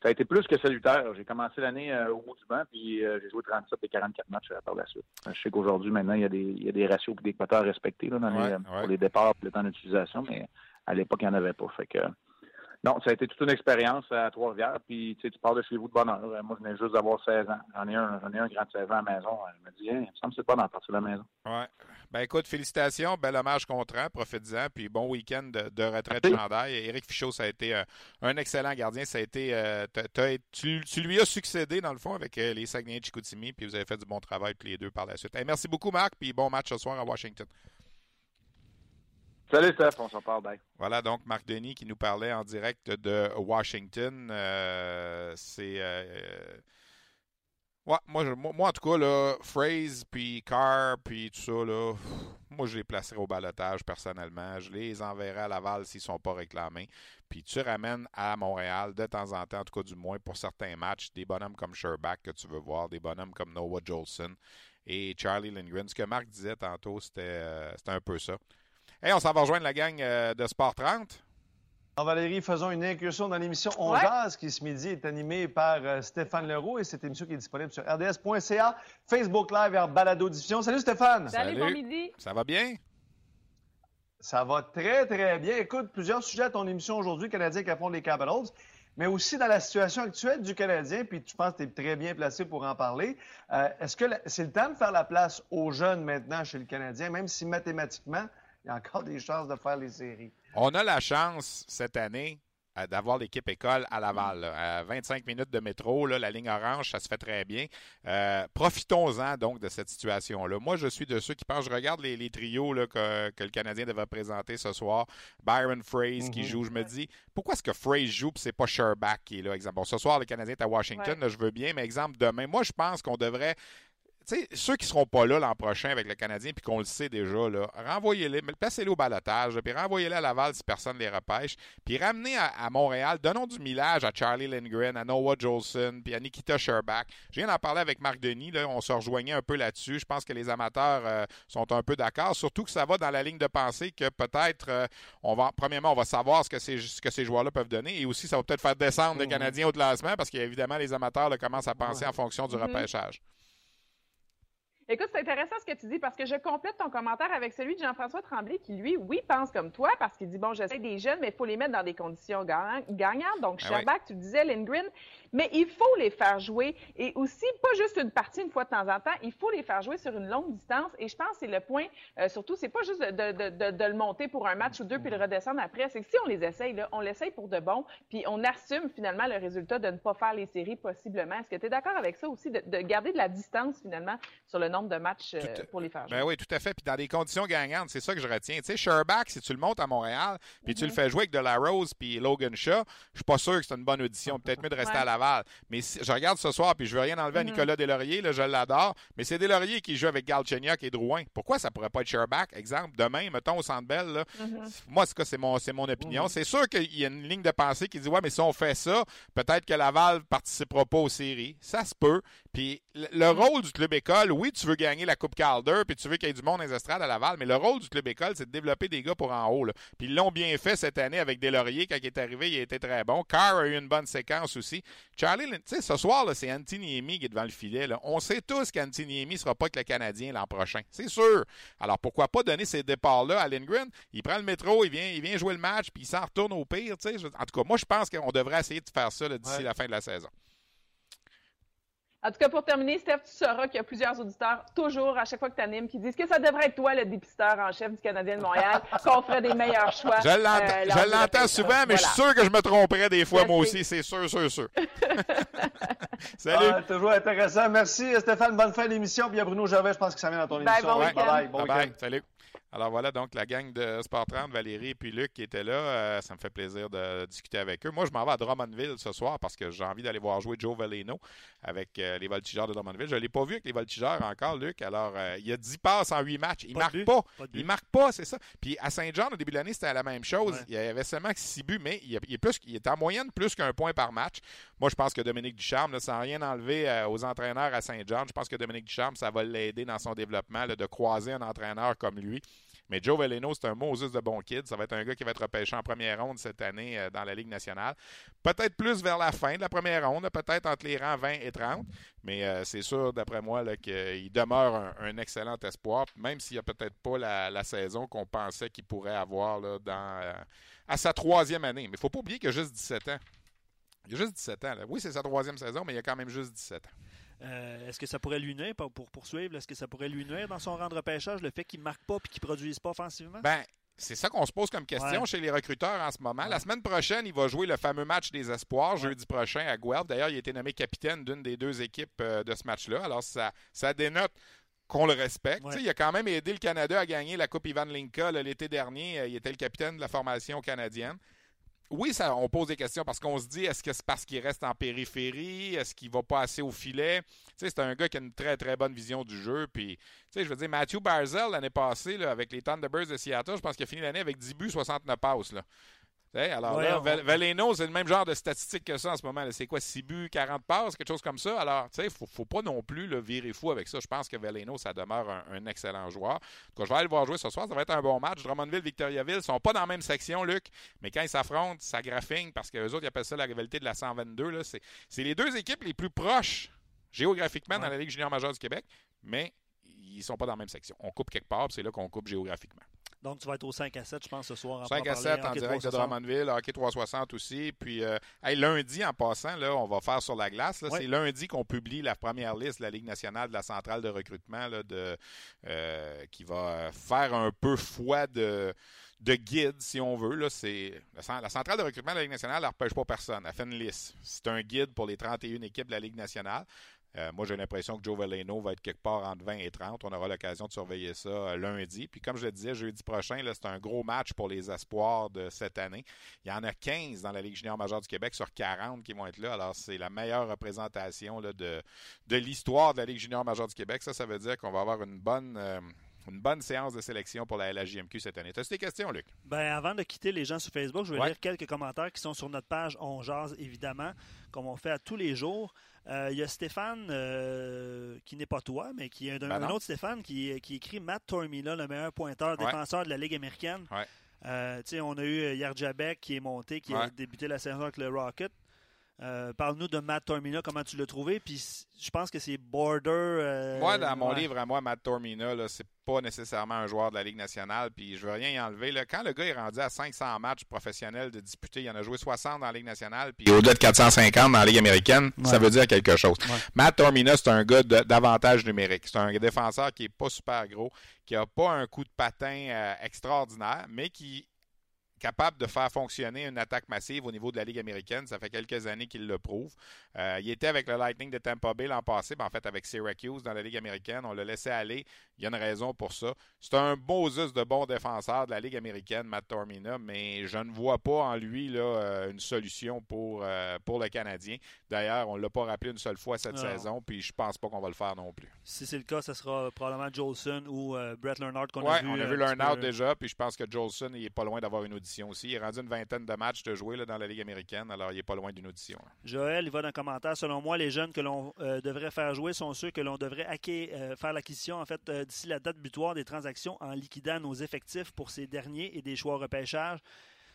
ça a été plus que salutaire. J'ai commencé l'année euh, au bout du banc, puis j'ai joué 37 et 44 matchs par la suite. Je sais qu'aujourd'hui, maintenant, il y, a des, il y a des ratios et des quotas à respecter là, pour les départs et le temps d'utilisation, mais à l'époque, il n'y en avait pas. Fait que, non, ça a été toute une expérience à Trois-Rivières. Puis, tu sais, tu pars de chez vous de bonne heure. Moi, je venais juste d'avoir 16 ans. J'en ai un, j'en ai un grand 16 ans à la maison. Je me dis, il me semble que c'est pas d'en partir de la maison. Ouais. Ben, écoute, félicitations. Bel hommage contrat. Profite-en. Puis, bon week-end de, retraite de chandail. Éric Fichot, ça a été euh, un excellent gardien. Ça a été, euh, tu, lui as succédé, dans le fond, avec euh, les Saguenay de Chicoutimi. Puis, vous avez fait du bon travail tous les deux par la suite. merci beaucoup, Marc. Puis, bon match ce soir à Washington. Salut Steph, on s'en parle, bye. Voilà donc Marc Denis qui nous parlait en direct de Washington. Euh, c'est. Euh, moi, moi, en tout cas, là, Phrase, puis Carr, puis tout ça, là, moi, je les placerai au balotage personnellement. Je les enverrai à Laval s'ils ne sont pas réclamés. Puis tu ramènes à Montréal de temps en temps, en tout cas du moins pour certains matchs, des bonhommes comme Sherbach que tu veux voir, des bonhommes comme Noah Jolson et Charlie Lindgren. Ce que Marc disait tantôt, c'était euh, un peu ça. Hey, on s'en va rejoindre la gang euh, de Sport 30. Valérie, faisons une incursion dans l'émission On Jazz qui ce midi est animée par euh, Stéphane Leroux et cette émission qui est disponible sur rds.ca, Facebook Live et Balado Diffusion. Salut Stéphane! Salut, bon midi! Ça va bien? Ça va très, très bien. Écoute, plusieurs sujets à ton émission aujourd'hui, Canadien qui affronte les Capitals, mais aussi dans la situation actuelle du Canadien, puis tu penses que tu es très bien placé pour en parler. Euh, est-ce que c'est le temps de faire la place aux jeunes maintenant chez le Canadien, même si mathématiquement, il y a encore des chances de faire les séries? On a la chance cette année euh, d'avoir l'équipe école à Laval. À 25 minutes de métro, la ligne orange, ça se fait très bien. Euh, profitons-en donc de cette situation-là. Moi, je suis de ceux qui pensent, je regarde les, trios que, le Canadien devrait présenter ce soir. Byron Fraze qui mhm. joue, je me dis, pourquoi est-ce que Fraze joue et c'est pas Sherbach qui est là, exemple? Bon, ce soir, le Canadien est à Washington, je veux bien, mais exemple, demain, moi, je pense qu'on devrait sais, ceux qui seront pas là l'an prochain avec le Canadien, puis qu'on le sait déjà, là, renvoyez-les, placez-les au balotage, puis renvoyez-les à Laval si personne ne les repêche, puis ramenez à, Montréal, donnons du millage à Charlie Lindgren, à Noah Jolson, puis à Nikita Sherbach. Je viens d'en parler avec Marc Denis, là, on se rejoignait un peu là-dessus. Je pense que les amateurs euh, sont un peu d'accord, surtout que ça va dans la ligne de pensée que peut-être, euh, on va, premièrement, on va savoir ce que ces, ce que ces joueurs-là peuvent donner, et aussi ça va peut-être faire descendre les. Canadiens au classement, parce qu'évidemment, les amateurs commencent à penser en fonction du mmh. repêchage. Écoute, c'est intéressant ce que tu dis parce que je complète ton commentaire avec celui de Jean-François Tremblay qui, lui, oui, pense comme toi parce qu'il dit, bon, j'essaie des jeunes, mais il faut les mettre dans des conditions gagnantes. Donc, ben tu le disais, Lindgren, mais il faut les faire jouer et aussi, pas juste une partie une fois de temps en temps, il faut les faire jouer sur une longue distance et je pense que c'est le point, euh, surtout, c'est pas juste de, de, de, de, le monter pour un match ou deux puis le redescendre après, c'est que si on les essaye, là, on l'essaye pour de bon puis on assume finalement le résultat de ne pas faire les séries possiblement. Est-ce que tu es d'accord avec ça aussi, de, garder de la distance finalement sur le nombre de matchs euh, pour les faire ben jouer? Ben oui, tout à fait. Puis dans des conditions gagnantes, c'est ça que je retiens. Tu sais, Sherbach, si tu le montes à Montréal, puis tu le mm-hmm. fais jouer avec de la Rose puis Logan Shaw, je suis pas sûr que c'est une bonne audition. Peut-être mieux de rester à Laval. Mais je regarde ce soir, puis je veux rien enlever à mm-hmm. Nicolas Delaurier, là, je l'adore, mais c'est Delaurier qui joue avec Galchenyuk et Drouin. Pourquoi ça pourrait pas être Sherbach, exemple, demain, mettons au Centre Bell, là, mm-hmm. moi, c'est mon, mon opinion. C'est sûr qu'il y a une ligne de pensée qui dit, ouais, mais si on fait ça, peut-être que Laval participera pas aux séries. Ça se peut. Puis le rôle du club école, oui, tu veux gagner la Coupe Calder, puis tu veux qu'il y ait du monde dans les estrades à Laval, mais le rôle du club école, c'est de développer des gars pour en haut. Là. Puis ils l'ont bien fait cette année avec Delaurier quand il est arrivé, il a été très bon. Carr a eu une bonne séquence aussi. Charlie, tu sais, ce soir, c'est Antiniemi qui est devant le filet. On sait tous qu'Antiniemi ne sera pas que le Canadien l'an prochain. C'est sûr. Alors pourquoi pas donner ces départs-là à Lindgren? Il prend le métro, il vient, il vient jouer le match, puis il s'en retourne au pire. En tout cas, moi, je pense qu'on devrait essayer de faire ça d'ici la fin de la saison. En tout cas, pour terminer, Steph, tu sauras qu'il y a plusieurs auditeurs, toujours, à chaque fois que tu animes, qui disent que ça devrait être toi, le dépisteur en chef du Canadien de Montréal, qu'on ferait des meilleurs choix. Je l'entends euh, souvent, mais je suis sûr que je me tromperais des fois, moi aussi. C'est sûr, sûr, sûr. Salut. Ah, toujours intéressant. Merci, Stéphane. Bonne fin d'émission. Puis il y a Bruno Gervais, je pense que ça vient dans ton émission. Bye, bye, bon bye, Salut. Alors voilà donc la gang de Sport 30, Valérie et puis Luc qui étaient là. Euh, ça me fait plaisir de discuter avec eux. Moi, je m'en vais à Drummondville ce soir parce que j'ai envie d'aller voir jouer Joe Valeno avec euh, les Voltigeurs de Drummondville. Je ne l'ai pas vu avec les Voltigeurs encore, Luc. Alors, euh, il y a 10 passes en 8 matchs. Il ne marque pas. il marque pas, c'est ça. Puis à Saint-Jean, au début de l'année, c'était la même chose. Il y avait seulement 6 buts, mais il, est plus, il est en moyenne plus qu'un point par match. Moi, je pense que Dominique Ducharme, sans rien enlever aux entraîneurs à Saint-Jean, je pense que Dominique Ducharme, ça va l'aider dans son développement de croiser un entraîneur comme lui. Mais Joe Veleno, c'est un Moses de bon kid. Ça va être un gars qui va être repêché en première ronde cette année euh, dans la Ligue nationale. Peut-être plus vers la fin de la première ronde, peut-être entre les rangs 20 et 30. Mais euh, c'est sûr, d'après moi, qu'il demeure un, excellent espoir, même s'il n'y a peut-être pas la, saison qu'on pensait qu'il pourrait avoir dans, euh, à sa troisième année. Mais il ne faut pas oublier qu'il a juste 17 ans. Il a juste 17 ans. Oui, c'est sa troisième saison, mais il a quand même juste 17 ans. Euh, est-ce que ça pourrait lui nuire, pour, poursuivre, est-ce que ça pourrait lui nuire dans son rang de repêchage, le fait qu'il ne marque pas et qu'il ne produise pas offensivement? Ben, c'est ça qu'on se pose comme question chez les recruteurs en ce moment. La semaine prochaine, il va jouer le fameux match des espoirs, jeudi prochain à Guelph. D'ailleurs, il a été nommé capitaine d'une des deux équipes euh, de ce match-là. Alors, ça, ça dénote qu'on le respecte. Il a quand même aidé le Canada à gagner la Coupe Ivan Linka l'été dernier. Euh, il était le capitaine de la formation canadienne oui, on pose des questions parce qu'on se dit est-ce que c'est parce qu'il reste en périphérie? Est-ce qu'il va pas assez au filet? C'est un gars qui a une très très bonne vision du jeu. Puis, je veux dire, Matthew Barzell l'année passée avec les Thunderbirds de Seattle, je pense qu'il a fini l'année avec 10 buts, 69 passes. Là. Alors là, Valeno, c'est le même genre de statistique que ça en ce moment. C'est quoi, 6 buts, 40 passes, quelque chose comme ça? Alors, tu sais, il ne faut, pas non plus le virer fou avec ça. Je pense que Valeno, ça demeure un, excellent joueur. Quand je vais aller le voir jouer ce soir. Ça va être un bon match. Drummondville, Victoriaville ne sont pas dans la même section, Luc, mais quand ils s'affrontent, ça graphigne parce que les autres, ils appellent ça la rivalité de la 122. C'est les deux équipes les plus proches géographiquement dans la Ligue junior majeure du Québec, mais ils ne sont pas dans la même section. On coupe quelque part, c'est là qu'on coupe géographiquement. Donc, tu vas être au 5 à 7, je pense, ce soir. En 5 à 7 en direct de Drummondville, hockey 360 aussi. Puis, euh, lundi, en passant, là, on va faire sur la glace. C'est lundi qu'on publie la première liste de la Ligue nationale de la centrale de recrutement de, euh, qui va faire un peu foi de de guide, si on veut. Là, c'est, la, centrale de recrutement de la Ligue nationale, elle ne repêche pas personne. Elle fait une liste. C'est un guide pour les 31 équipes de la Ligue nationale. Euh, moi, j'ai l'impression que Joe Valeno va être quelque part entre 20 et 30. On aura l'occasion de surveiller ça euh, lundi. Puis comme je le disais, jeudi prochain, c'est un gros match pour les espoirs de cette année. Il y en a 15 dans la Ligue junior majeure du Québec sur 40 qui vont être là. Alors, c'est la meilleure représentation de, de l'histoire de la Ligue junior majeure du Québec. Ça, ça veut dire qu'on va avoir une bonne... Euh, une bonne séance de sélection pour la LHJMQ cette année. As-tu des questions, Luc? Ben, avant de quitter les gens sur Facebook, je vais lire quelques commentaires qui sont sur notre page On Jase, évidemment, comme on fait à tous les jours. Euh, il y a Stéphane, euh, qui n'est pas toi, mais qui est un, ben autre Stéphane, qui, qui, écrit Matt Tormila, le meilleur pointeur défenseur de la Ligue américaine. Euh, on a eu Yarjabek qui est monté, qui a débuté la saison avec le Rocket. Euh, parle-nous de Matt Tormina, comment tu l'as trouvé. Puis je pense que c'est Border. Euh, moi, dans mon livre à moi, Matt Tormina, c'est pas nécessairement un joueur de la Ligue nationale. Puis je veux rien y enlever. Là. Quand le gars est rendu à 500 matchs professionnels de disputés, il en a joué 60 dans la Ligue nationale. Puis au-delà de 450 dans la Ligue américaine, ça veut dire quelque chose. Matt Tormina, c'est un gars d'avantage numérique. C'est un défenseur qui est pas super gros, qui a pas un coup de patin euh, extraordinaire, mais qui capable de faire fonctionner une attaque massive au niveau de la Ligue américaine. Ça fait quelques années qu'il le prouve. Euh, il était avec le Lightning de Tampa Bay l'an passé, ben, en fait avec Syracuse dans la Ligue américaine. On l'a laissé aller. Il y a une raison pour ça. C'est un beau zus de bon défenseur de la Ligue américaine, Matt Tormina, mais je ne vois pas en lui là, euh, une solution pour, euh, pour le Canadien. D'ailleurs, on ne l'a pas rappelé une seule fois cette saison, puis je pense pas qu'on va le faire non plus. Si c'est le cas, ce sera probablement Jolson ou Brett Leonard qu'on a vu. on a vu Leonard déjà, puis je pense que Jolson, il est pas loin d'avoir une audition aussi. Il est rendu une vingtaine de matchs de jouer dans la Ligue américaine, alors il n'est pas loin d'une audition. Joël, il va dans le commentaire. Selon moi, les jeunes que l'on euh, devrait faire jouer sont ceux que l'on devrait euh, faire l'acquisition en fait euh, d'ici la date butoir des transactions en liquidant nos effectifs pour ces derniers et des choix repêchage.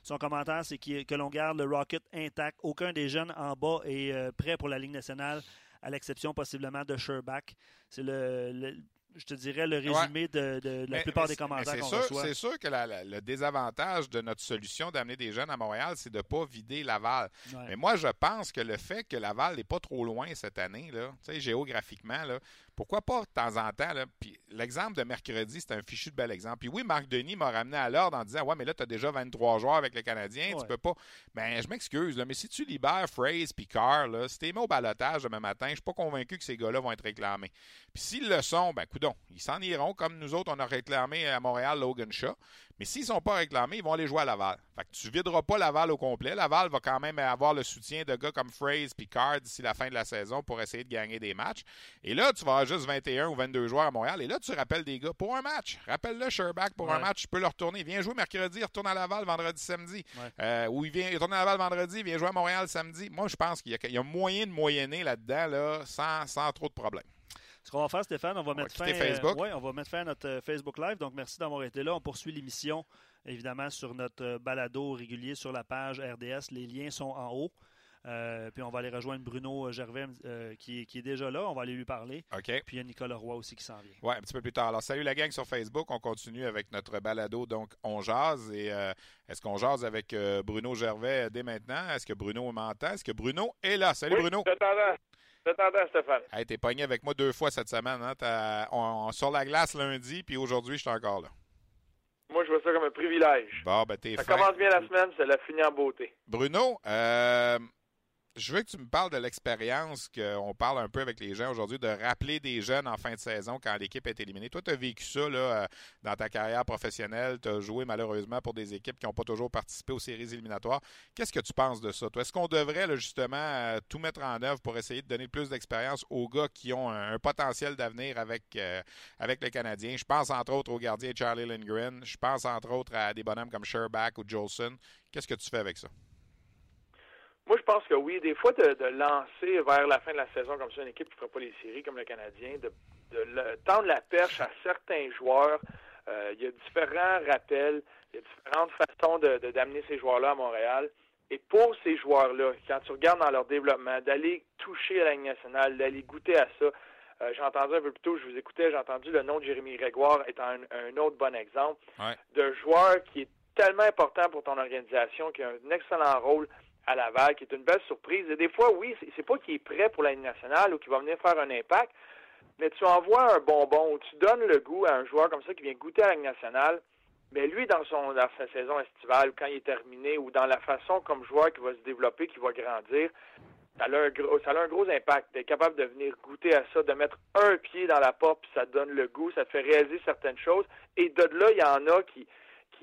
Son commentaire, c'est que l'on garde le Rocket intact. Aucun des jeunes en bas est prêt pour la Ligue nationale, à l'exception possiblement de Sherbach. C'est le, je te dirais, le résumé de, la plupart des commentaires qu'on reçoit. C'est sûr que le désavantage de notre solution d'amener des jeunes à Montréal, c'est de ne pas vider Laval. Mais moi, je pense que le fait que Laval n'est pas trop loin cette année, là, géographiquement, là, pourquoi pas de temps en temps? Puis l'exemple de mercredi, c'est un fichu de bel exemple. Puis oui, Marc Denis m'a ramené à l'ordre en disant Ouais, mais là, tu as déjà 23 joueurs avec le Canadien, tu peux pas. Ben, je m'excuse, mais si tu libères Phrase puis Carr, là, si t'es mis au balotage demain matin, je suis pas convaincu que ces gars-là vont être réclamés. Puis s'ils le sont, ben coudon, ils s'en iront comme nous autres, on a réclamé à Montréal Logan Shaw. Mais s'ils ne sont pas réclamés, ils vont aller jouer à Laval. Fait que tu videras pas Laval au complet. Laval va quand même avoir le soutien de gars comme Phrase et Card d'ici la fin de la saison pour essayer de gagner des matchs. Et là, tu vas avoir juste 21 ou 22 joueurs à Montréal. Et là, tu rappelles des gars pour un match. Rappelle-le Sherback pour un match. Tu peux le retourner. Viens jouer mercredi, retourne à Laval vendredi, samedi. Euh, ou il vient retourne à Laval vendredi, vient jouer à Montréal samedi. Moi, je pense qu'il y, a moyen de moyenner là-dedans là, sans, sans trop de problèmes. Ce qu'on va faire, Stéphane, on va, mettre fin, Facebook. on va mettre fin à notre euh, Facebook Live. Donc, merci d'avoir été là. On poursuit l'émission évidemment sur notre euh, balado régulier sur la page RDS. Les liens sont en haut. Euh, puis on va aller rejoindre Bruno Gervais euh, qui, est déjà là. On va aller lui parler. OK. Puis il y a Nicolas Roy aussi qui s'en vient. Oui, un petit peu plus tard. Alors, salut la gang sur Facebook. On continue avec notre balado. Donc, on jase. Et est-ce qu'on jase avec Bruno Gervais dès maintenant? Est-ce que Bruno m'entend? Est-ce que Bruno est là? Salut Bruno. Je t'entends, Stéphane. Hey, t'es pogné avec moi deux fois cette semaine. Hein? On, sur la glace lundi, puis aujourd'hui, je suis encore là. Moi, je vois ça comme un privilège. Bon, ben, t'es Ça commence bien la semaine, ça la finit en beauté. Bruno, euh, je veux que tu me parles de l'expérience qu'on parle un peu avec les gens aujourd'hui, de rappeler des jeunes en fin de saison quand l'équipe est éliminée. Toi, tu as vécu ça euh, dans ta carrière professionnelle. Tu as joué malheureusement pour des équipes qui n'ont pas toujours participé aux séries éliminatoires. Qu'est-ce que tu penses de ça? Est-ce qu'on devrait justement euh, tout mettre en œuvre pour essayer de donner plus d'expérience aux gars qui ont un, potentiel d'avenir avec, euh, avec les Canadiens? Je pense entre autres au gardien Charlie Lindgren. Je pense entre autres à des bonhommes comme Sherback ou Jolson. Qu'est-ce que tu fais avec ça? Moi, je pense que oui. Des fois, de, lancer vers la fin de la saison comme ça une équipe qui ne fera pas les séries comme le Canadien, de, tendre la perche à certains joueurs. Euh, il y a différents rappels, il y a différentes façons d'amener ces joueurs-là à Montréal. Et pour ces joueurs-là, quand tu regardes dans leur développement, d'aller toucher à la Ligue nationale, d'aller goûter à ça, euh, j'ai entendu un peu plus tôt, je vous écoutais, j'ai entendu le nom de Jérémy Grégoire étant un, autre bon exemple de joueur qui est tellement important pour ton organisation, qui a un excellent rôle à Laval, qui est une belle surprise. Et des fois, oui, c'est pas qu'il est prêt pour la nationale ou qu'il va venir faire un impact, mais tu envoies un bonbon ou tu donnes le goût à un joueur comme ça qui vient goûter à la nationale, mais lui, dans, son, sa saison estivale, quand il est terminé, ou dans la façon comme joueur qui va se développer, qui va grandir, ça a un gros, un impact. D'être capable de venir goûter à ça, de mettre un pied dans la porte, puis ça donne le goût, ça te fait réaliser certaines choses. Et de là, il y en a qui,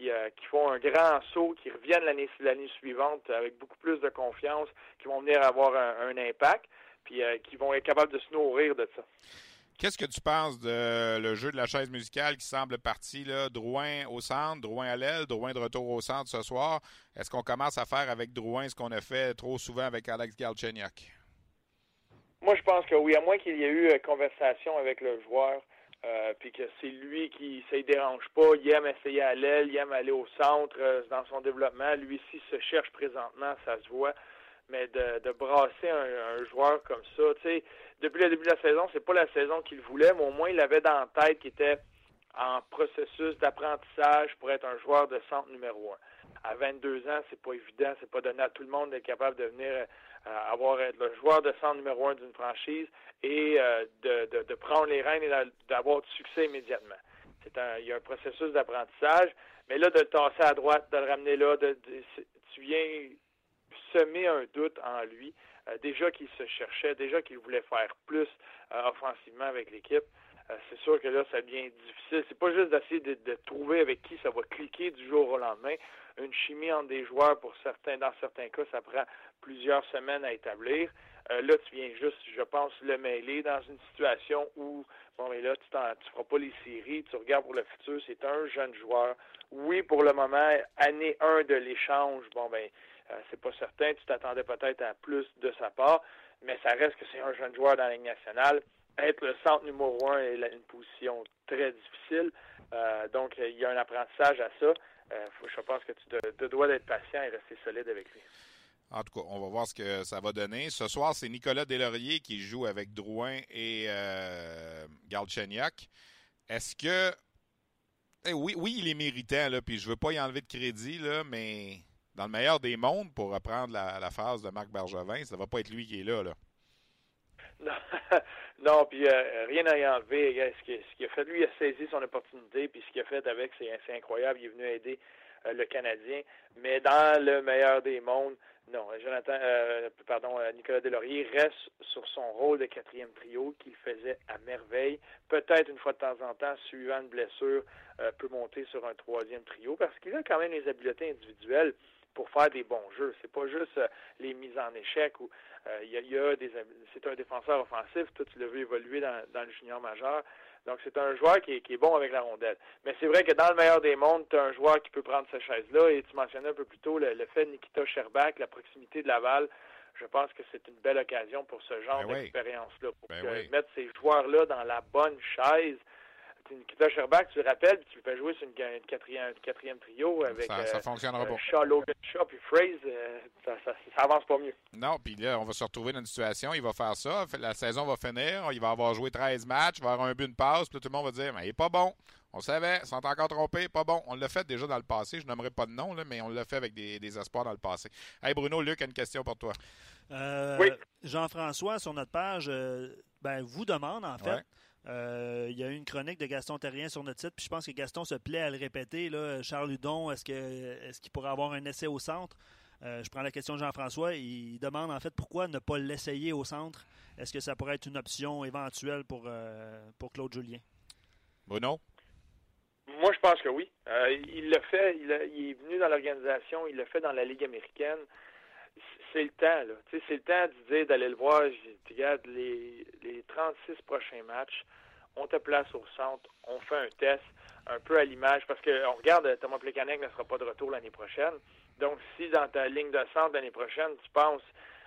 euh, qui, font un grand saut, qui reviennent l'année l'année suivante avec beaucoup plus de confiance, qui vont venir avoir un, impact, puis euh, qui vont être capables de se nourrir de ça. Qu'est-ce que tu penses de le jeu de la chaise musicale qui semble parti là, Drouin au centre, Drouin à l'aile, Drouin de retour au centre ce soir? Est-ce qu'on commence à faire avec Drouin ce qu'on a fait trop souvent avec Alex Galchenyuk? Moi, je pense que oui, à moins qu'il y ait eu une conversation avec le joueur. Euh, puis que c'est lui qui ça ne dérange pas, il aime essayer à l'aile, il aime aller au centre euh, dans son développement. Lui aussi se cherche présentement, ça se voit. Mais de, brasser un, joueur comme ça, tu sais, depuis le début de la saison, c'est pas la saison qu'il voulait, mais au moins il avait dans la tête qu'il était en processus d'apprentissage pour être un joueur de centre numéro un. À 22 ans, c'est pas évident, c'est pas donné à tout le monde d'être capable de venir euh, avoir être le joueur de centre numéro un d'une franchise et euh, de, de, prendre les rênes et d'avoir du succès immédiatement. C'est un, il y a un processus d'apprentissage, mais là, de le tasser à droite, de le ramener là, de, tu viens semer un doute en lui. Euh, déjà qu'il se cherchait, déjà qu'il voulait faire plus offensivement avec l'équipe. C'est sûr que là, ça devient difficile. C'est pas juste d'essayer de, de, trouver avec qui ça va cliquer du jour au lendemain une chimie entre des joueurs, pour certains, dans certains cas, ça prend plusieurs semaines à établir. Euh, là, tu viens juste, je pense, le mêler dans une situation où, bon, mais là, tu ne feras pas les séries, tu regardes pour le futur, c'est un jeune joueur. Oui, pour le moment, année 1 de l'échange, bon, ben, euh, c'est pas certain, tu t'attendais peut-être à plus de sa part, mais ça reste que c'est un jeune joueur dans la Ligue nationale. Être le centre numéro un est une position très difficile. Euh, donc, il y a un apprentissage à ça. Euh, je pense que tu dois d'être patient et rester solide avec lui. En tout cas, on va voir ce que ça va donner. Ce soir, c'est Nicolas Delaurier qui joue avec Drouin et euh. Est-ce que. Eh oui, oui, il est méritant, là, puis je veux pas y enlever de crédit, là, mais dans le meilleur des mondes, pour reprendre la, phrase de Marc Bergevin, ça va pas être lui qui est là. là. Non, puis euh, rien à y enlever. Ce qu'il a fait, lui, il a saisi son opportunité, puis ce qu'il a fait avec, c'est incroyable. Il est venu aider euh, le Canadien. Mais dans le meilleur des mondes, non, Jonathan, euh, pardon, Nicolas Delaurier reste sur son rôle de quatrième trio qu'il faisait à merveille. Peut-être une fois de temps en temps, suivant une blessure, peut monter sur un troisième trio parce qu'il a quand même les habiletés individuelles pour faire des bons jeux. C'est pas juste les mises en échec ou euh, il y a, des, c'est un défenseur offensif. Toi, tu l'as vu évoluer dans, le junior majeur. Donc, c'est un joueur qui est, bon avec la rondelle. Mais c'est vrai que dans le meilleur des mondes, tu as un joueur qui peut prendre cette chaise-là. Et tu mentionnais un peu plus tôt le, fait de Nikita Sherbak, la proximité de Laval. Je pense que c'est une belle occasion pour ce genre ben d'expérience-là. Pour ben mettre ces joueurs-là dans la bonne chaise Nikita Sherbak, tu le rappelles, tu le fais jouer sur une, quatrième, quatrième, trio avec ça, ça euh, fonctionnera euh, pas. Shaw, Logan Shaw puis Phrase, euh, ça, ça, avance pas mieux. Non, puis là, on va se retrouver dans une situation, il va faire ça, la saison va finir, il va avoir joué 13 matchs, il va avoir un but, de passe, puis tout le monde va dire, mais il est pas bon. On savait, ils sont encore trompés, pas bon. On l'a fait déjà dans le passé, je n'aimerais pas de nom, là, mais on l'a fait avec des, des, espoirs dans le passé. Hey Bruno, Luc a une question pour toi. oui. Jean-François, sur notre page, ben, vous demande en fait. Euh, il y a eu une chronique de Gaston Terrien sur notre site, puis je pense que Gaston se plaît à le répéter. Là. Charles Hudon, est-ce qu'il est pourrait avoir un essai au centre? je prends la question de Jean-François. Il demande en fait pourquoi ne pas l'essayer au centre? Est-ce que ça pourrait être une option éventuelle pour, pour Claude Julien? Bruno? Moi, je pense que oui. il l'a fait. Il, il, est venu dans l'organisation. Il l'a fait dans la Ligue américaine c'est le temps, là. c'est le temps de dire d'aller le voir. Regarde les, les 36 prochains matchs, on te place au centre, on fait un test, un peu à l'image, parce qu'on regarde, Thomas Plekanec ne sera pas de retour l'année prochaine. Donc, si dans ta ligne de centre l'année prochaine, tu penses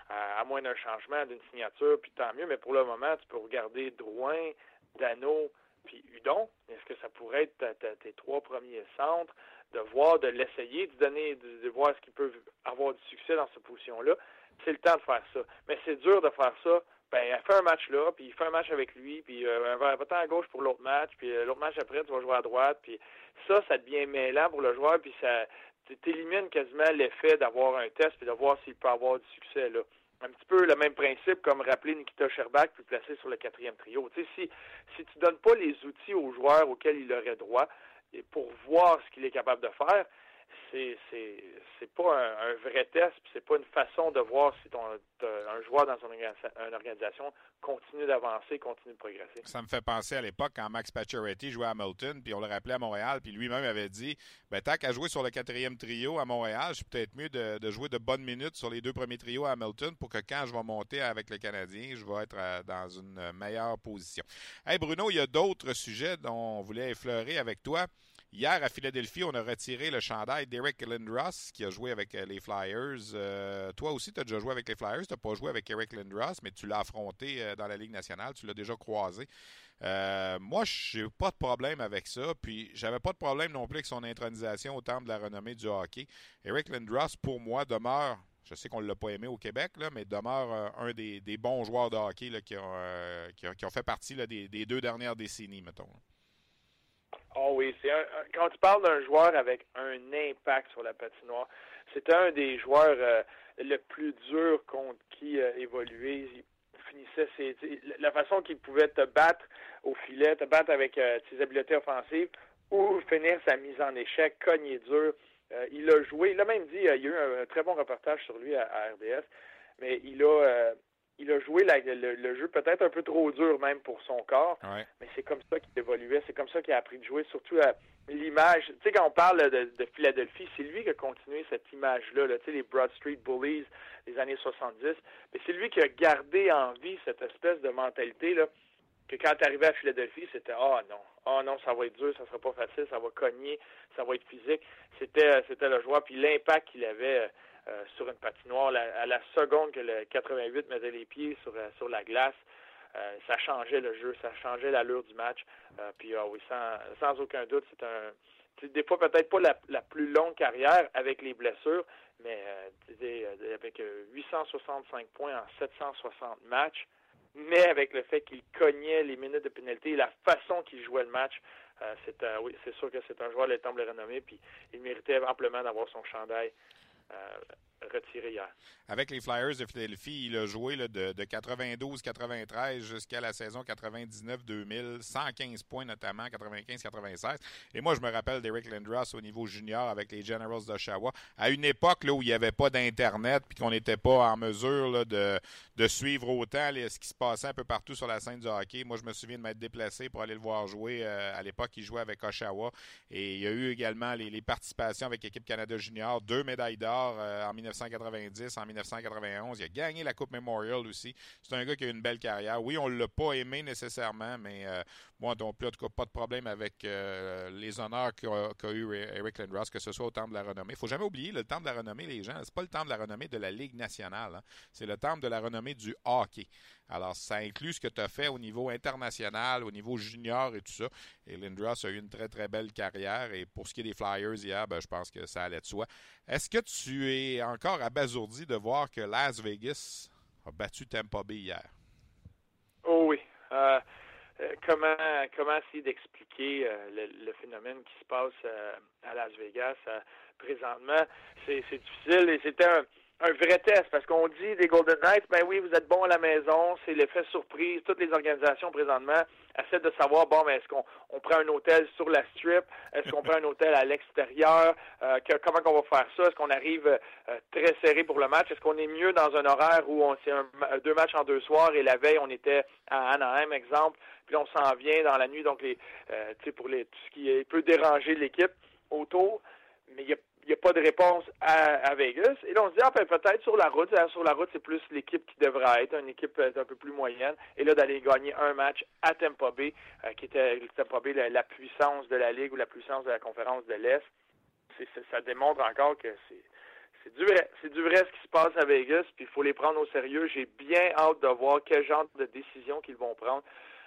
à, moins d'un changement, d'une signature, puis tant mieux, mais pour le moment, tu peux regarder Drouin, Dano, puis Udon. Est-ce que ça pourrait être tes trois premiers centres? De voir, de l'essayer, de donner, de, voir ce qu'il peut avoir du succès dans cette position-là. C'est le temps de faire ça. Mais c'est dur de faire ça. Ben, elle fait un match là, puis il fait un match avec lui, puis euh, va à gauche pour l'autre match, puis euh, l'autre match après, tu vas jouer à droite, puis ça, ça devient mêlant pour le joueur, puis ça t'élimine quasiment l'effet d'avoir un test, puis de voir s'il peut avoir du succès là un petit peu le même principe comme rappeler Nikita Sherbak puis placer sur le quatrième trio. Tu sais, si si tu donnes pas les outils aux joueurs auxquels il aurait droit, pour voir ce qu'il est capable de faire, c'est c'est pas un, vrai test, c'est pas une façon de voir si ton, un joueur dans une, organisation continue d'avancer, continue de progresser. Ça me fait penser à l'époque quand Max Pacioretty jouait à Hamilton, puis on le rappelait à Montréal, puis lui-même avait dit ben, tant qu'à jouer sur le quatrième trio à Montréal, c'est peut-être mieux de, de, jouer de bonnes minutes sur les deux premiers trios à Hamilton pour que quand je vais monter avec le Canadien, je vais être euh, dans une meilleure position. Hey Bruno, il y a d'autres sujets dont on voulait effleurer avec toi. Hier, à Philadelphie, on a retiré le chandail d'Eric Lindros, qui a joué avec euh, les Flyers. Euh, toi aussi, tu as déjà joué avec les Flyers. Tu n'as pas joué avec Eric Lindros, mais tu l'as affronté euh, dans la Ligue nationale. Tu l'as déjà croisé. moi, je n'ai pas de problème avec ça. Puis, j'avais pas de problème non plus avec son intronisation au temple de la renommée du hockey. Eric Lindros, pour moi, demeure je sais qu'on ne l'a pas aimé au Québec, là, mais demeure un des, bons joueurs de hockey qui, ont, fait partie des, deux dernières décennies, mettons. Oh oui, c'est quand tu parles d'un joueur avec un impact sur la patinoire, c'est un des joueurs euh, le plus dur contre qui euh, évoluer. Il finissait ses, la façon qu'il pouvait te battre au filet, te battre avec euh, ses habiletés offensives ou finir sa mise en échec, cogner dur. il a joué, il a même dit, il y a eu un, très bon reportage sur lui à, à RDS, mais il a il a joué le, jeu peut-être un peu trop dur même pour son corps, mais c'est comme ça qu'il évoluait, c'est comme ça qu'il a appris de jouer, surtout à l'image. Tu sais, quand on parle de, Philadelphie, c'est lui qui a continué cette image-là, tu sais, les Broad Street Bullies des années 70, mais c'est lui qui a gardé en vie cette espèce de mentalité là que quand tu arrivais à Philadelphie, c'était ah non, ah non, ça va être dur, ça sera pas facile, ça va cogner, ça va être physique. C'était c'était le joueur, puis l'impact qu'il avait euh, sur une patinoire. à la seconde que le 88 mettait les pieds sur, euh, sur la glace, euh, ça changeait le jeu, ça changeait l'allure du match. puis ah oui, sans, sans aucun doute, c'est un des fois peut-être pas la, la, plus longue carrière avec les blessures, mais avec 865 points en 760 matchs, mais avec le fait qu'il cognait les minutes de pénalité et la façon qu'il jouait le match, c'est oui, c'est sûr que c'est un joueur de temple renommé, puis il méritait amplement d'avoir son chandail euh, retiré hier. Avec les Flyers de Philadelphie, il a joué de, de 92-93 jusqu'à la saison 99-2000, 115 points notamment, 95-96. Et moi, je me rappelle d'Eric Lindros au niveau junior avec les Generals d'Oshawa, à une époque là, où il n'y avait pas d'Internet puis qu'on n'était pas en mesure de, suivre autant ce qui se passait un peu partout sur la scène du hockey. Moi, je me souviens de m'être déplacé pour aller le voir jouer. Euh, à l'époque, il jouait avec Oshawa. Et il y a eu également les, participations avec l'équipe Canada Junior, deux médailles d'or euh, en 1990, en 1991. Il a gagné la Coupe Memorial aussi. C'est un gars qui a une belle carrière. Oui, on ne l'a pas aimé nécessairement, mais euh, moi, non plus, en tout cas, pas de problème avec euh, les honneurs qu'a eu Eric Lindros, que ce soit au Temple de la Renommée. Il faut jamais oublier, le Temple de la Renommée, les gens, c'est pas le Temple de la Renommée de la Ligue nationale. Hein. C'est le Temple de la Renommée du hockey. Alors, ça inclut ce que tu as fait au niveau international, au niveau junior et tout ça. Et Lindros a eu une très, très belle carrière. Et pour ce qui est des Flyers hier, ben, je pense que ça allait de soi. Est-ce que tu es encore abasourdi de voir que Las Vegas a battu Tampa Bay hier? Oh oui. Euh, euh, comment comment essayer d'expliquer euh, le, phénomène qui se passe à Las Vegas présentement? C'est difficile et c'était un un vrai test parce qu'on dit des Golden Knights, ben oui, vous êtes bons à la maison, c'est l'effet surprise. Toutes les organisations présentement essaient de savoir, bon, mais est-ce qu'on on prend un hôtel sur la strip, est-ce qu'on prend un hôtel à l'extérieur, euh, comment qu'on va faire ça, est-ce qu'on arrive euh, très serré pour le match, est-ce qu'on est mieux dans un horaire où on c'est deux matchs en deux soirs et la veille on était à Anaheim, exemple, puis on s'en vient dans la nuit, donc les, euh, tu sais, pour les tout ce qui peut déranger l'équipe autour, mais il y a il n'y a pas de réponse à, Vegas. Et là, on se dit, ah, ben, peut-être sur la route. Sur la route, c'est plus l'équipe qui devrait être, une équipe euh, un peu plus moyenne. Et là, d'aller gagner un match à Tampa Bay, euh, qui était Tampa Bay, la, puissance de la Ligue ou la puissance de la conférence de l'Est, ça démontre encore que c'est c'est du vrai. C'est du vrai ce qui se passe à Vegas, puis il faut les prendre au sérieux. J'ai bien hâte de voir quel genre de décision qu'ils vont prendre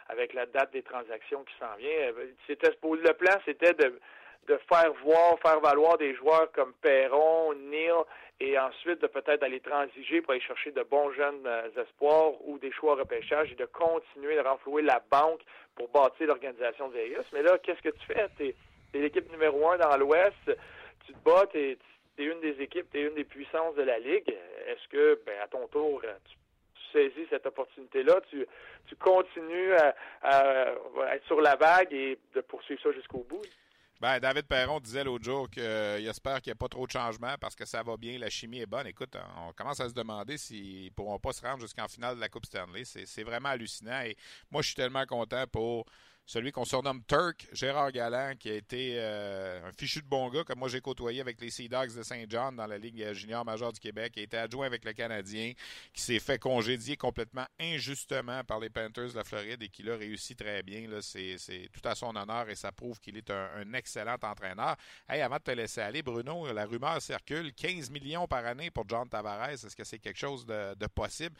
avec la date des transactions qui s'en vient. Euh, c'était le plan, c'était de de faire voir, faire valoir des joueurs comme Perron, Neil, et ensuite de peut-être aller transiger pour aller chercher de bons jeunes euh, espoirs ou des choix repêchage et de continuer de renflouer la banque pour bâtir l'organisation de Vegas. Mais là, qu'est-ce que tu fais? Tu es, l'équipe numéro un dans l'Ouest, tu te bats, tu es, une des équipes, tu es une des puissances de la Ligue. Est-ce que, ben, à ton tour, tu, saisis cette opportunité-là, tu, tu continues à être sur la vague et de poursuivre ça jusqu'au bout? Ben, David Perron disait l'autre jour qu'il espère qu'il n'y a pas trop de changements parce que ça va bien, la chimie est bonne. Écoute, on commence à se demander s'ils ne pourront pas se rendre jusqu'en finale de la Coupe Stanley. C'est vraiment hallucinant. Et moi, je suis tellement content pour celui qu'on surnomme Turk, Gérard Galland, qui a été euh, un fichu de bon gars, comme moi j'ai côtoyé avec les Sea Dogs de Saint-Jean dans la Ligue junior majeure du Québec, qui a été adjoint avec le Canadien, qui s'est fait congédier complètement injustement par les Panthers de la Floride et qui l'a réussi très bien. C'est tout à son honneur et ça prouve qu'il est un, excellent entraîneur. Hey, avant de te laisser aller, Bruno, la rumeur circule 15 millions par année pour John Tavares. Est-ce que c'est quelque chose de, possible?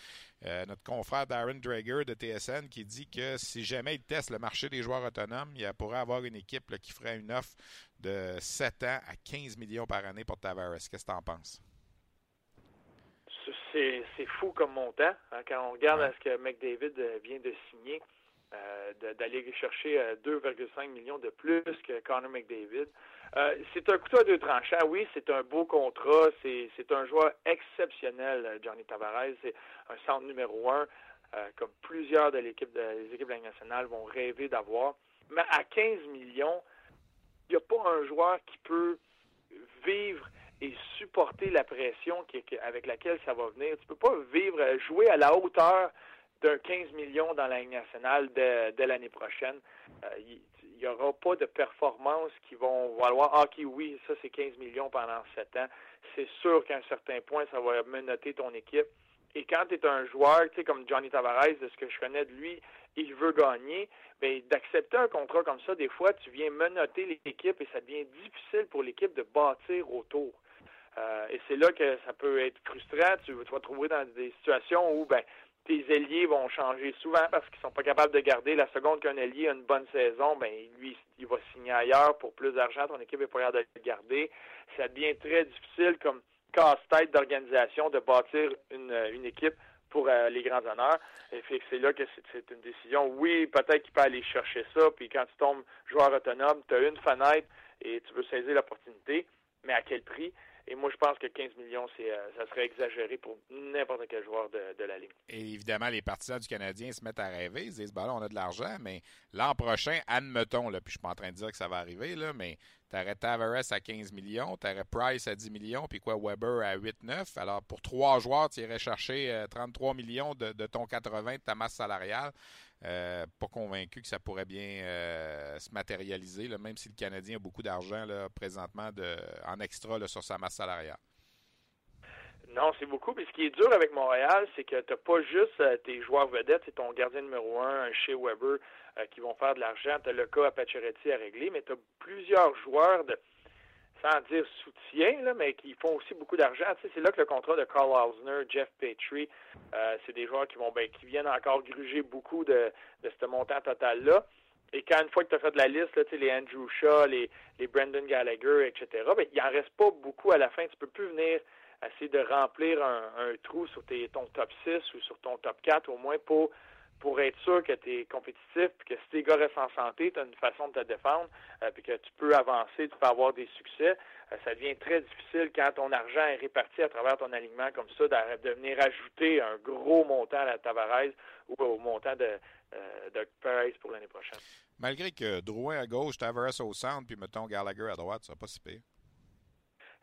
Euh, notre confrère Darren Drager de TSN qui dit que si jamais il teste le marché des joueurs autonomes, il pourrait avoir une équipe qui ferait une offre de 7 ans à 15 millions par année pour Tavares. Qu'est-ce que tu en penses? C'est fou comme montant. Hein, quand on regarde ce que McDavid euh, vient de signer, euh, d'aller chercher 2,5 euh, millions de plus que Connor McDavid. c'est un couteau à deux tranchants. Oui, c'est un beau contrat. C'est un joueur exceptionnel, Johnny Tavares. C'est un centre numéro un. Euh, comme plusieurs de l'équipe des équipes de la nationale vont rêver d'avoir. Mais à 15 millions, il n'y a pas un joueur qui peut vivre et supporter la pression avec laquelle ça va venir. Tu peux pas vivre, jouer à la hauteur d'un 15 millions dans la Ligue nationale dès, l'année prochaine. Euh, il n'y aura pas de performances qui vont valoir Ah, ok, oui, ça c'est 15 millions pendant 7 ans. C'est sûr qu'à un certain point, ça va menoter ton équipe. Et quand tu es un joueur, tu sais, comme Johnny Tavares, de ce que je connais de lui, il veut gagner, bien, d'accepter un contrat comme ça, des fois, tu viens menoter l'équipe et ça devient difficile pour l'équipe de bâtir autour. Euh, et c'est là que ça peut être frustrant. Tu, vas te retrouver dans des situations où ben, tes ailiers vont changer souvent parce qu'ils sont pas capables de garder. La seconde qu'un ailier a une bonne saison, ben lui, il va signer ailleurs pour plus d'argent. Ton équipe est pas capable de le garder. Ça devient très difficile comme casse-tête d'organisation de bâtir une, une équipe pour euh, les grands honneurs. Et c'est là que c'est une décision. Oui, peut-être qu'il peut aller chercher ça, puis quand tu tombes joueur autonome, tu as une fenêtre et tu veux saisir l'opportunité, mais à quel prix? Et moi, je pense que 15 millions, euh, ça serait exagéré pour n'importe quel joueur de, la Ligue. Et évidemment, les partisans du Canadien se mettent à rêver. Ils disent, ben là, on a de l'argent, mais l'an prochain, admettons, là, puis je suis pas en train de dire que ça va arriver, là, mais tu aurais Tavares à 15 millions, tu aurais Price à 10 millions, puis quoi, Weber à 8-9. Alors, pour trois joueurs, tu irais chercher 33 euh, millions de ton 80 de ta masse salariale. Euh, pas convaincu que ça pourrait bien euh, se matérialiser, même si le Canadien a beaucoup d'argent présentement en extra sur sa masse salariale. Non, c'est beaucoup. Mais ce qui est dur avec Montréal, c'est que tu n'as pas juste euh, tes joueurs vedettes, c'est ton gardien numéro un, Shea Weber, qui vont faire de l'argent. Tu as le cas à Pacioretty à régler, mais tu as plusieurs joueurs de sans dire soutien, là, mais qui font aussi beaucoup d'argent. Tu sais, c'est là que le contrat de Carl Hausner, Jeff Petrie, euh, c'est des joueurs qui vont ben, qui viennent encore gruger beaucoup de, de ce montant total-là. Et quand une fois que tu as fait de la liste, là, tu les Andrew Shaw, les, les Brendan Gallagher, etc., ben, il en reste pas beaucoup à la fin. Tu peux plus venir essayer de remplir un, un trou sur tes, ton top 6 ou sur ton top 4 au moins pour pour être sûr que tu es compétitif, puis que si tes gars restent en santé, tu as une façon de te défendre, euh, puis que tu peux avancer, tu peux avoir des succès. Euh, ça devient très difficile quand ton argent est réparti à travers ton alignement comme ça, de, venir ajouter un gros montant à la Tavares ou au montant de, euh, de Perez pour l'année prochaine. Malgré que Drouin à gauche, Tavares au centre, puis mettons Gallagher à droite, ça va pas si pire.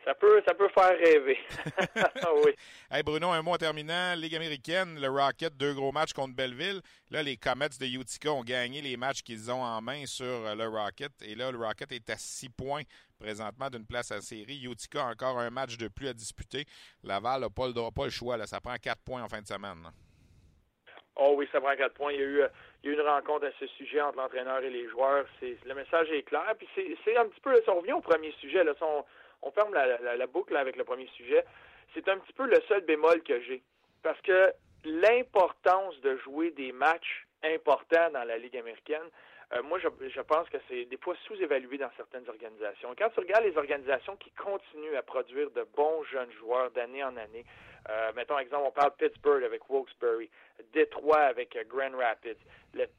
Ça peut, ça peut faire rêver. oui. Hey Bruno, un mot en terminant. Ligue américaine, le Rocket, deux gros matchs contre Belleville. Là, les Comets de Utica ont gagné les matchs qu'ils ont en main sur euh, le Rocket. Et là, le Rocket est à six points présentement d'une place à série. Utica a encore un match de plus à disputer. Laval n'a pas, pas, le choix. Là. Ça prend quatre points en fin de semaine. Oh oui, ça prend quatre points. Il y, a eu, il y a eu une rencontre à ce sujet entre l'entraîneur et les joueurs. le message est clair. Puis c'est un petit peu, si on revient au premier sujet, là, on ferme la, boucle avec le premier sujet. C'est un petit peu le seul bémol que j'ai. Parce que l'importance de jouer des matchs importants dans la Ligue américaine, euh, moi, je, pense que c'est des fois sous-évalué dans certaines organisations. Quand tu regardes les organisations qui continuent à produire de bons jeunes joueurs d'année en année, euh, mettons exemple, on parle Pittsburgh avec Wilkes-Barre, Detroit avec euh, Grand Rapids,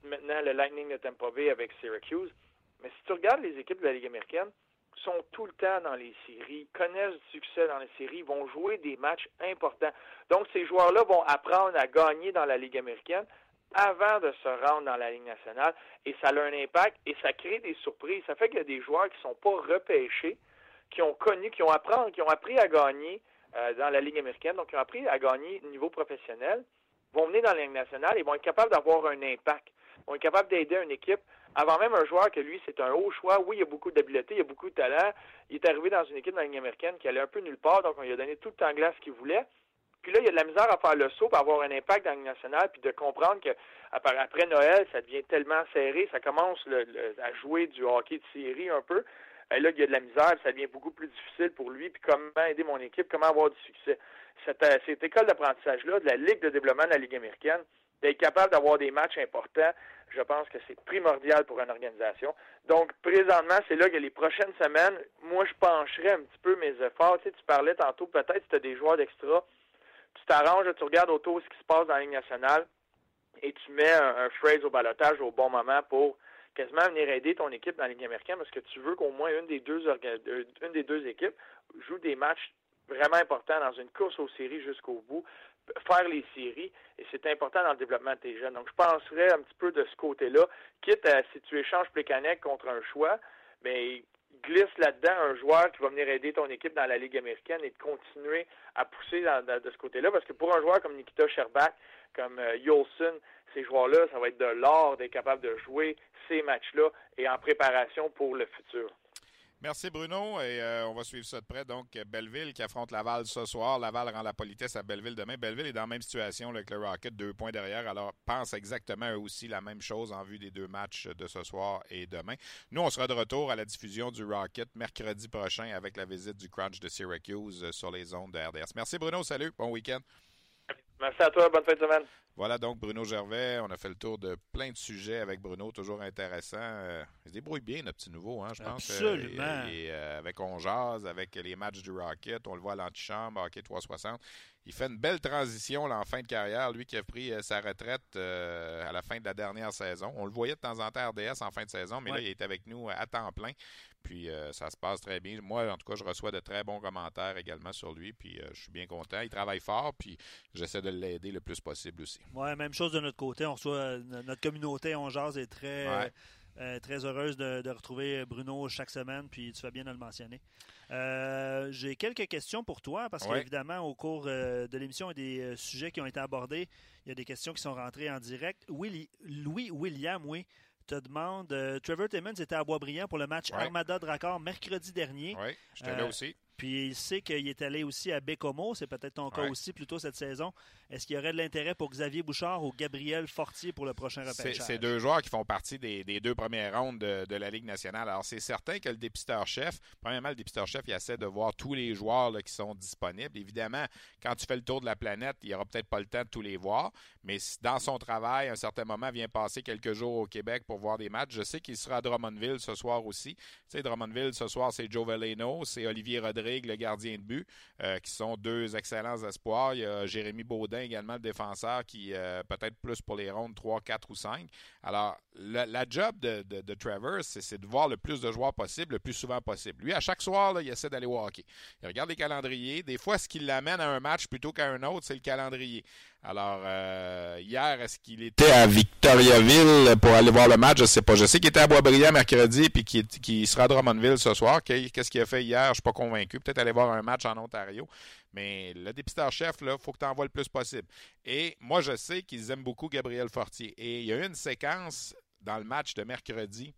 maintenant le Lightning de Tampa Bay avec Syracuse. Mais si tu regardes les équipes de la Ligue américaine, sont tout le temps dans les séries, connaissent du succès dans les séries, vont jouer des matchs importants. Donc, ces joueurs-là vont apprendre à gagner dans la Ligue américaine avant de se rendre dans la Ligue nationale et ça a un impact et ça crée des surprises. Ça fait qu'il y a des joueurs qui ne sont pas repêchés, qui ont connu, qui ont, appris, qui ont appris à gagner euh, dans la Ligue américaine, donc qui ont appris à gagner au niveau professionnel, vont venir dans la Ligue nationale et vont être capables d'avoir un impact, vont être capables d'aider une équipe avant même un joueur que lui, c'est un haut choix. Oui, il a beaucoup d'habileté, il a beaucoup de talent. Il est arrivé dans une équipe dans la Ligue américaine qui allait un peu nulle part, donc on lui a donné tout le temps glace qu'il voulait. Puis là, il y a de la misère à faire le saut, pour avoir un impact dans Ligue nationale, puis de comprendre que après Noël, ça devient tellement serré, ça commence à jouer du hockey de série un peu. Et là, il y a de la misère, ça devient beaucoup plus difficile pour lui, puis comment aider mon équipe, comment avoir du succès. Cette, euh, cette école d'apprentissage-là, de la Ligue de développement de la Ligue américaine, d'être capable d'avoir des matchs importants, je pense que c'est primordial pour une organisation. Donc, présentement, c'est là que les prochaines semaines, moi, je pencherai un petit peu mes efforts. Tu, parlais tantôt, peut-être, si tu as des joueurs d'extra, tu t'arranges, tu regardes autour ce qui se passe dans la Ligue nationale et tu mets un, phrase au balotage au bon moment pour quasiment venir aider ton équipe dans la Ligue américaine parce que tu veux qu'au moins une des deux euh, une des deux équipes joue des matchs vraiment importants dans une course aux séries jusqu'au bout faire les séries, et c'est important dans le développement de tes jeunes. Donc, je penserais un petit peu de ce côté-là, quitte à, si tu échanges Plekanec contre un choix, mais glisse là-dedans un joueur qui va venir aider ton équipe dans la Ligue américaine et de continuer à pousser de ce côté-là, parce que pour un joueur comme Nikita Sherbak, comme euh, Yolson, ces joueurs-là, ça va être de l'or d'être capable de jouer ces matchs-là et en préparation pour le futur. Merci Bruno et euh, on va suivre ça de près. Donc Belleville qui affronte Laval ce soir. Laval rend la politesse à Belleville demain. Belleville est dans la même situation avec le Rocket, deux points derrière. Alors pense exactement eux aussi la même chose en vue des deux matchs de ce soir et demain. Nous, on sera de retour à la diffusion du Rocket mercredi prochain avec la visite du Crunch de Syracuse sur les ondes de RDS. Merci Bruno, salut, bon week-end. Merci à toi, bonne fin de semaine. Voilà donc Bruno Gervais. On a fait le tour de plein de sujets avec Bruno, toujours intéressant. Euh, il se débrouille bien, notre petit nouveau, hein, je pense. Euh, Absolument. et, euh, avec On avec les matchs du Rocket, on le voit à l'antichambre, Hockey 360. Il fait une belle transition en fin de carrière, lui qui a pris sa retraite à la fin de la dernière saison. On le voyait de temps en temps à RDS en fin de saison, mais là, il est avec nous à temps plein. Puis ça se passe très bien. Moi, en tout cas, je reçois de très bons commentaires également sur lui. Puis je suis bien content. Il travaille fort. Puis j'essaie de l'aider le plus possible aussi. Oui, même chose de notre côté. On reçoit euh, notre communauté, on jase est très. très heureuse de, retrouver Bruno chaque semaine, puis tu fais bien de le mentionner. J'ai quelques questions pour toi, parce qu'évidemment, au cours de l'émission, il y a des sujets qui ont été abordés. Il y a des questions qui sont rentrées en direct. Louis William, oui, te demande euh, Trevor Timmons était à Boisbriand pour le match Armada Dracor mercredi dernier. Oui, j'étais là euh, aussi. Puis il sait qu'il est allé aussi à Bécomo, c'est peut-être ton cas aussi plus tôt cette saison. Est-ce qu'il y aurait de l'intérêt pour Xavier Bouchard ou Gabriel Fortier pour le prochain repêchage? C'est deux joueurs qui font partie des, deux premières rondes de, la Ligue nationale. Alors c'est certain que le dépisteur-chef, premièrement, le dépisteur-chef, il essaie de voir tous les joueurs qui sont disponibles. Évidemment, quand tu fais le tour de la planète, il n'y aura peut-être pas le temps de tous les voir, mais dans son travail, à un certain moment, vient passer quelques jours au Québec pour voir des matchs. Je sais qu'il sera à Drummondville ce soir aussi. Tu sais, Drummondville, ce soir, c'est Joe Veleno, c'est Olivier Rodrigue le gardien de but, qui sont deux excellents espoirs. Il y a Jérémy Baudin également, le défenseur, qui peut-être plus pour les rondes 3, 4 ou 5. Alors, la, job de, de, Trevor, c'est de voir le plus de joueurs possible, le plus souvent possible. Lui, à chaque soir, il essaie d'aller walker. Il regarde les calendriers. Des fois, ce qui l'amène à un match plutôt qu'à un autre, c'est le calendrier. Alors, euh, hier, est-ce qu'il était à Victoriaville pour aller voir le match? Je sais pas. Je sais qu'il était à Boisbriand mercredi puis qu'il sera à Drummondville ce soir. Qu'est-ce qu'il a fait hier? Je suis pas convaincu. Peut-être aller voir un match en Ontario. Mais le dépisteur-chef, il faut que tu envoies le plus possible. Et moi, je sais qu'ils aiment beaucoup Gabriel Fortier. Et il y a eu une séquence dans le match de mercredi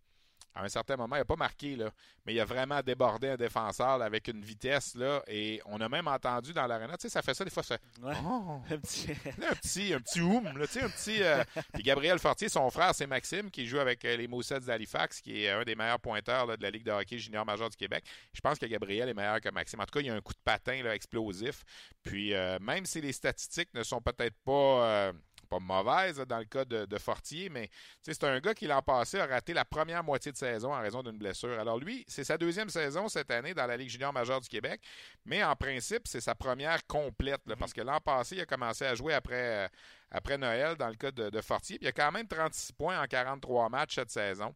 à un certain moment, il n'a pas marqué, là, mais il a vraiment débordé un défenseur avec une vitesse. Là, et on a même entendu dans l'arena, tu sais, ça fait ça des fois. Ça oh! un petit, un petit, un petit oum, là, tu sais, un petit. Euh, puis Gabriel Fortier, son frère, c'est Maxime, qui joue avec euh, les Moussets d'Halifax, qui est un des meilleurs pointeurs de la Ligue de hockey junior major du Québec. Je pense que Gabriel est meilleur que Maxime. En tout cas, il y a un coup de patin là, explosif. Puis euh, même si les statistiques ne sont peut-être pas pas mauvaise dans le cas de, Fortier, mais c'est un gars qui l'an passé a raté la première moitié de saison en raison d'une blessure. Alors lui, c'est sa deuxième saison cette année dans la Ligue junior majeure du Québec, mais en principe, c'est sa première complète, parce que l'an passé, il a commencé à jouer après, euh, après Noël dans le cas de, de Fortier. Puis il a quand même 36 points en 43 matchs cette saison.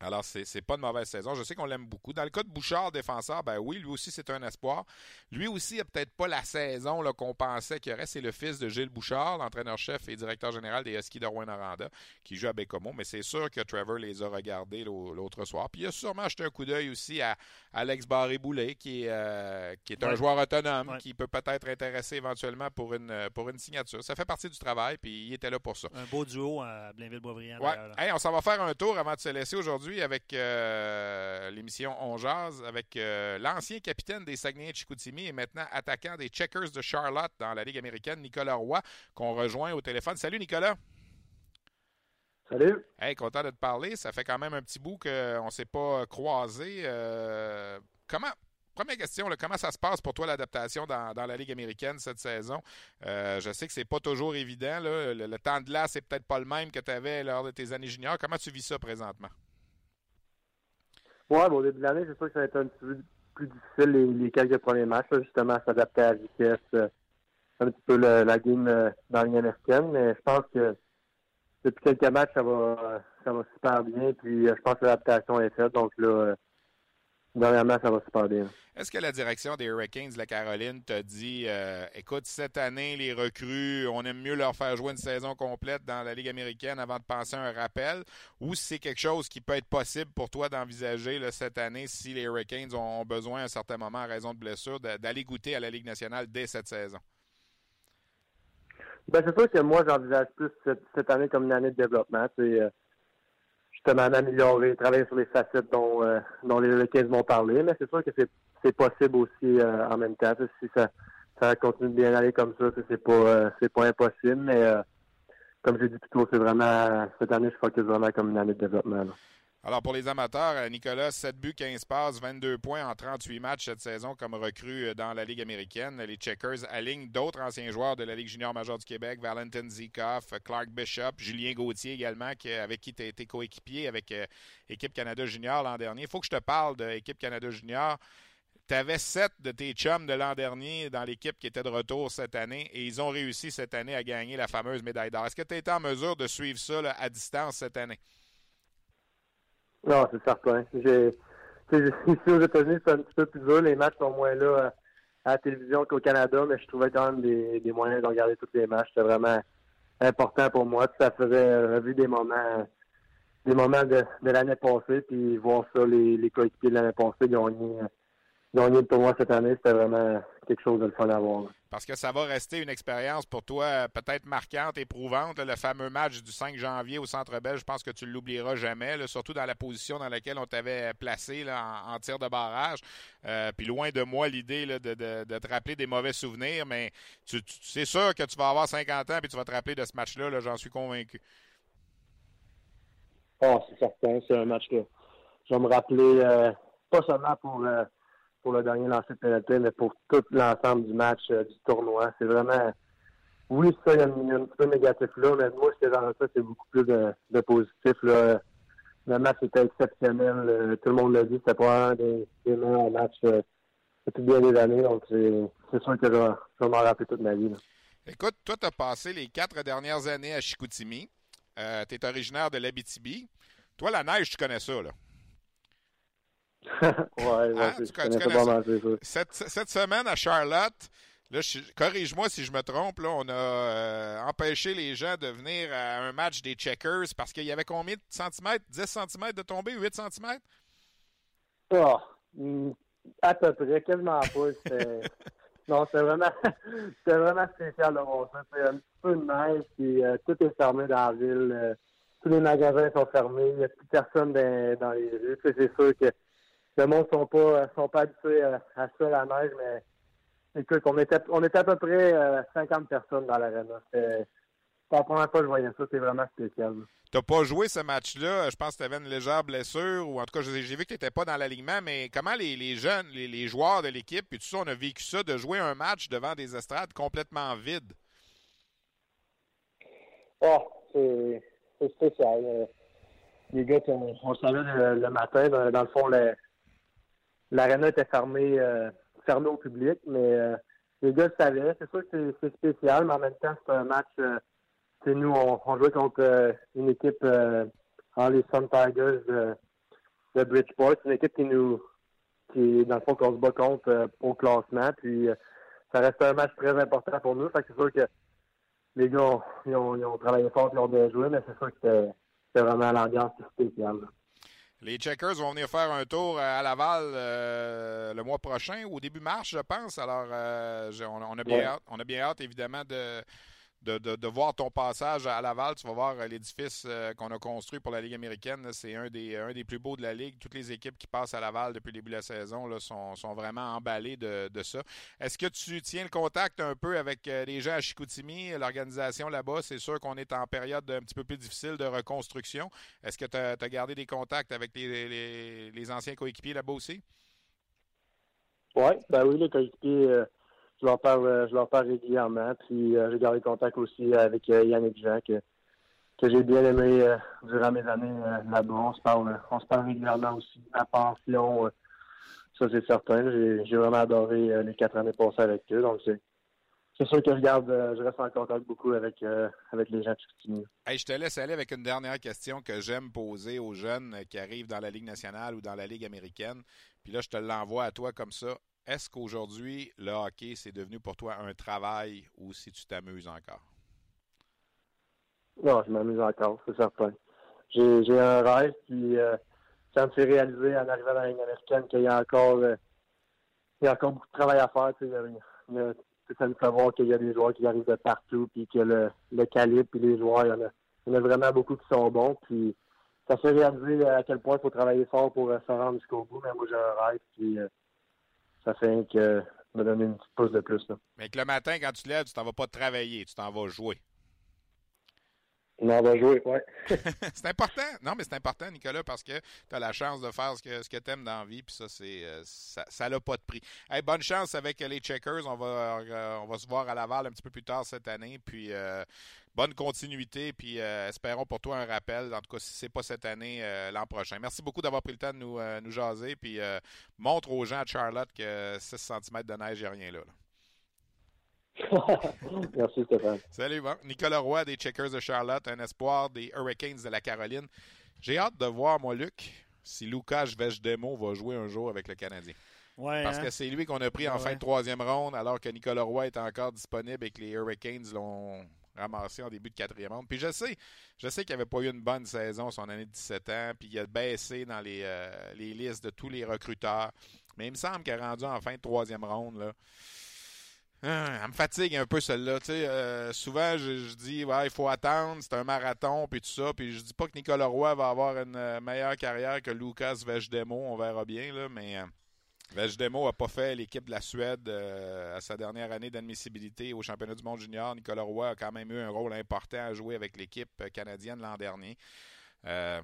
Alors, c'est, c'est pas de mauvaise saison. Je sais qu'on l'aime beaucoup. Dans le cas de Bouchard, défenseur, ben oui, lui aussi, c'est un espoir. Lui aussi, il n'a peut-être pas la saison là, qu'on pensait qu'il y aurait. C'est le fils de Gilles Bouchard, l'entraîneur-chef et directeur général des Huskies de Rouen-Noranda, qui joue à Bécomo. Mais c'est sûr que Trevor les a regardés l'autre soir. Puis il a sûrement acheté un coup d'œil aussi à Alex Barré-Boulet, qui est, euh, qui est un joueur autonome, qui peut peut-être intéresser éventuellement pour une, pour une signature. Ça fait partie du travail, puis il était là pour ça. Un beau duo à Blainville-Boisbriand. Ouais. on s'en va faire un tour avant de se laisser aujourd'hui avec euh, l'émission On Jazz, avec euh, l'ancien capitaine des Saguenay Chicoutimi et maintenant attaquant des Checkers de Charlotte dans la Ligue américaine, Nicolas Roy, qu'on rejoint au téléphone. Salut Nicolas. Salut. Hey, content de te parler. Ça fait quand même un petit bout qu'on ne s'est pas croisé. Euh, comment, Première question, comment ça se passe pour toi l'adaptation dans, la Ligue américaine cette saison? je sais que c'est pas toujours évident. Le, temps de glace n'est peut-être pas le même que tu avais lors de tes années juniors. Comment tu vis ça présentement? Ouais, bon, au début de l'année, c'est sûr que ça va être un petit peu plus difficile les, quelques premiers matchs, justement, s'adapter à la vitesse, euh, un petit peu la game euh, dans américaine, mais je pense que depuis quelques matchs, ça va ça va super bien, puis euh, je pense que l'adaptation est faite, donc là, Dernièrement, ça va super bien. Est-ce que la direction des Hurricanes de la Caroline t'a dit euh, écoute, cette année, les recrues, on aime mieux leur faire jouer une saison complète dans la Ligue américaine avant de penser à un rappel? Ou c'est quelque chose qui peut être possible pour toi d'envisager cette année si les Hurricanes ont besoin à un certain moment, en raison de blessure, d'aller goûter à la Ligue nationale dès cette saison? Ben, c'est sûr que moi, j'envisage plus cette, année comme une année de développement. Euh, justement d'améliorer, travailler sur les facettes dont, euh, dont les Hurricanes m'ont parlé. Mais c'est sûr que c'est possible aussi euh, en même temps. Si ça, ça continue de bien aller comme ça, c'est pas euh, c'est pas impossible. Mais comme j'ai dit plus tôt, c'est vraiment cette année, je focus vraiment comme une année de développement. Alors, pour les amateurs, euh, Nicolas, 7 buts, 15 passes, 22 points en 38 matchs cette saison comme recrue euh, dans la Ligue américaine. Les Checkers alignent d'autres anciens joueurs de la Ligue junior majeure du Québec, Valentin Zikoff, Clark Bishop, Julien Gauthier également, avec qui tu as été coéquipier avec euh, Équipe Canada junior l'an dernier. Il faut que je te parle de Équipe Canada junior. Tu avais sept de tes chums de l'an dernier dans l'équipe qui était de retour cette année et ils ont réussi cette année à gagner la fameuse médaille d'or. Est-ce que tu as été en mesure de suivre ça à distance cette année? Non, c'est certain. J'ai, ici aux États-Unis, c'est un petit peu plus dur. Les matchs sont moins là euh, à, la télévision qu'au Canada, mais je trouvais quand même des, des moyens de regarder tous les matchs. C'était vraiment important pour moi. Ça faisait revue des moments des moments de, de l'année passée, puis voir ça, les, les coéquipiers de l'année passée gagner, gagner le tournoi cette année, c'était vraiment quelque chose de le fun à voir. Parce que ça va rester une expérience pour toi euh, peut-être marquante, éprouvante. Le fameux match du 5 janvier au Centre Bell, je pense que tu ne l'oublieras jamais, surtout dans la position dans laquelle on t'avait placé en, tir de barrage. Euh, puis loin de moi l'idée de, te rappeler des mauvais souvenirs, mais tu, c'est sûr que tu vas avoir 50 ans et tu vas te rappeler de ce match-là, j'en suis convaincu. Oh, c'est certain, c'est un match que je vais me rappeler, euh, pas seulement pour pour le dernier lancer de pénalité, mais pour tout l'ensemble du match, euh, du tournoi. C'est vraiment. Oui, ça, il y a un, petit peu négatif là, mais moi, ce que ça, c'est beaucoup plus de, positif. Là. Le match était exceptionnel. Euh, tout le monde l'a dit, c'était pas un des, meilleurs matchs euh, depuis bien des années. Donc, c'est sûr que je, vais m'en rappeler toute ma vie. Écoute, toi, tu as passé les quatre dernières années à Chicoutimi. Tu es originaire de l'Abitibi. Toi, la neige, tu connais ça, là? ouais, ouais, Hein? je Tu connais connais pas ça? mal, c'est ça. Cette, cette semaine à Charlotte, corrige-moi si je me trompe, là, on a euh, empêché les gens de venir à un match des checkers parce qu'il y avait combien de centimètres? 10 centimètres de tomber? 8 centimètres? Ah, hmm, à peu près, quasiment pas. Non, c'était vraiment, vraiment spécial de voir ça. C'est un petit peu de neige, puis euh, tout est fermé dans la ville. euh, tous les magasins sont fermés. Il n'y a plus personne dans, dans les rues. C'est sûr que le monde sont pas, euh, sont pas habitués à, à ça, la neige, mais écoute, on était, on était à peu près euh, 50 personnes dans. C'était, c'est la première fois que je voyais ça. C'est vraiment spécial. Tu pas joué ce match-là? Je pense que tu avais une légère blessure, ou en tout cas, j'ai vu que tu n'étais pas dans l'alignement, mais comment les, les jeunes, les, les joueurs de l'équipe, puis tout ça, on a vécu ça, de jouer un match devant des estrades complètement vides? Oh, c'est spécial. Euh, Les gars, on, on savait le, le matin, dans, dans le fond, le- l'aréna était fermée, euh, fermée au public, mais euh, les gars le savaient. C'est sûr que c'est- spécial, mais en même temps, c'est un match. Euh, nous, on, jouait contre euh, une équipe les Sun Tigers de, Bridgeport. C'est une équipe qui nous, qui, dans le fond, qu'on se bat contre au classement. Puis, ça reste un match très important pour nous. C'est sûr que les gars, ont- ils ont, travaillé fort, ils ont bien joué, mais c'est sûr que c'était vraiment l'ambiance spéciale. Les Checkers vont venir faire un tour à Laval euh, le mois prochain, au début mars, je pense. Alors, euh, on, on a bien Ouais. hâte, on a bien hâte, évidemment, de, de, voir ton passage à Laval. Tu vas voir euh, l'édifice euh, qu'on a construit pour la Ligue américaine. C'est un des, plus beaux de la Ligue. Toutes les équipes qui passent à Laval depuis le début de la saison sont, vraiment emballées de, de ça. Est-ce que tu tiens le contact un peu avec euh, les gens à Chicoutimi, l'organisation là-bas? C'est sûr qu'on est en période un petit peu plus difficile de reconstruction. Est-ce que tu as, gardé des contacts avec les, les- anciens coéquipiers là-bas aussi? Oui, ben oui, les coéquipiers, euh, je leur parle, euh, je leur parle régulièrement. Puis euh, j'ai gardé contact aussi avec euh, Yannick Jean que, que j'ai bien aimé durant mes années là-bas. On se parle, on se parle régulièrement aussi. Ma pension, euh, ça c'est certain. J'ai vraiment adoré les quatre années passées avec eux. Donc c'est sûr que je garde, je reste en contact beaucoup avec avec les gens de Chicoutimi. Hey, je te laisse aller avec une dernière question que j'aime poser aux jeunes qui arrivent dans la Ligue nationale ou dans la Ligue américaine. Puis là, je te l'envoie à toi comme ça. Est-ce qu'aujourd'hui, le hockey, c'est devenu pour toi un travail ou si tu t'amuses encore? Non, je m'amuse encore, c'est certain. J'ai un rêve, puis euh, ça me fait réaliser en arrivant dans la Ligue américaine qu'il y a encore euh, il y a encore beaucoup de travail à faire. Tu sais, ça nous fait voir qu'il y a des joueurs qui arrivent de partout, puis que le, le calibre, puis les joueurs, il y, en a, il y en a vraiment beaucoup qui sont bons. Puis ça fait réaliser à quel point il faut travailler fort pour euh, se rendre jusqu'au bout. Mais moi, j'ai un rêve, puis euh, ça fait que me donner une petite pouce de plus. Là. Mais que le matin, quand tu te lèves, tu t'en vas pas travailler, tu t'en vas jouer. On en va jouer, ouais. c'est important. Non, mais c'est important, Nicolas, parce que tu as la chance de faire ce que, ce que tu aimes dans la vie, puis ça, c'est euh, ça ça n'a pas de prix. Hey, bonne chance avec les Checkers. On va, on va se voir à Laval un petit peu plus tard cette année. Puis euh, bonne continuité, puis euh, espérons pour toi un rappel. En tout cas, si c'est pas cette année, euh, l'an prochain. Merci beaucoup d'avoir pris le temps de nous, euh, nous jaser, puis euh, montre aux gens de Charlotte que 6 cm de neige, il n'y a rien là. là. Merci, Stéphane. Salut, bon. Nicolas Roy des Checkers de Charlotte, un espoir des Hurricanes de la Caroline. J'ai hâte de voir, moi, Luc, si Lucas Vejdemo va jouer un jour avec le Canadien. Ouais, Parce hein? que c'est lui qu'on a pris en Ouais. fin de troisième ronde, alors que Nicolas Roy est encore disponible et que les Hurricanes l'ont ramassé en début de quatrième ronde. Puis je sais, je sais qu'il n'avait pas eu une bonne saison son année de 17 ans, puis il a baissé dans les, euh, les listes de tous les recruteurs. Mais il me semble qu'il est rendu en fin de troisième ronde, là. Ah, elle me fatigue un peu celle-là. Euh, souvent, je, dis, ouais, il faut attendre, c'est un marathon, puis tout ça. Puis je dis pas que Nicolas Roy va avoir une euh, meilleure carrière que Lucas Vejdemo, on verra bien, là, mais Vejdemo n'a pas fait l'équipe de la Suède euh, à sa dernière année d'admissibilité au championnat du monde junior. Nicolas Roy a quand même eu un rôle important à jouer avec l'équipe canadienne l'an dernier. Euh,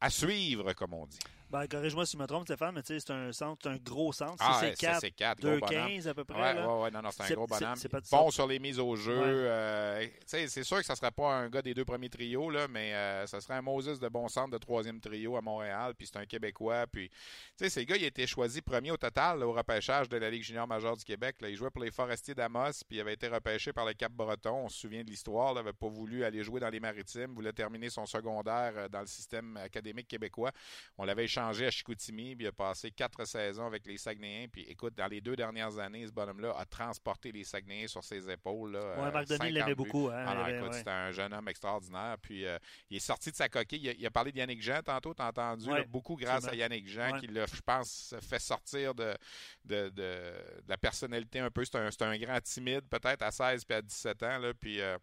à suivre, comme on dit. Ben, corrige-moi si je me trompe, Stéphane, mais c'est un centre, un gros centre. Ah, c'est 4, 4 2-15 à peu près. Ouais, là. ouais, ouais, non, non, c'est un gros bonhomme. c'est bon sur les mises au jeu. Ouais. euh, tu sais, c'est sûr que ça ne serait pas un gars des deux premiers trios, là, mais euh, ça serait un Moses de bon centre de troisième trio à Montréal, puis c'est un Québécois. Puis, tu sais, ces gars, il a été choisi premier au total là, au repêchage de la Ligue junior majeure du Québec. Là. Il jouait pour les Forestiers d'Amos, puis il avait été repêché par le Cap-Breton. On se souvient de l'histoire. Il n'avait pas voulu aller jouer dans les Maritimes, voulait terminer son secondaire euh, dans le système académique québécois. On l'avait échangé à Chicoutimi, puis il a passé quatre saisons avec les Saguenayens. Puis écoute, dans les deux dernières années, ce bonhomme-là a transporté les Saguenayens sur ses épaules. Là, Ouais, Marc Denis 50 l'aimait beaucoup, hein, avait- écoute, ouais. c'était un jeune homme extraordinaire. Puis euh, il est sorti de sa coquille. Il a, il a parlé de Yannick Jean tantôt, t'as entendu? Ouais, là, beaucoup grâce à. Yannick Jean qui l'a, je pense, fait sortir de, de, de- de la personnalité un peu. C'est un, un grand timide, peut-être à 16 puis à 17 ans. Là, puis, euh,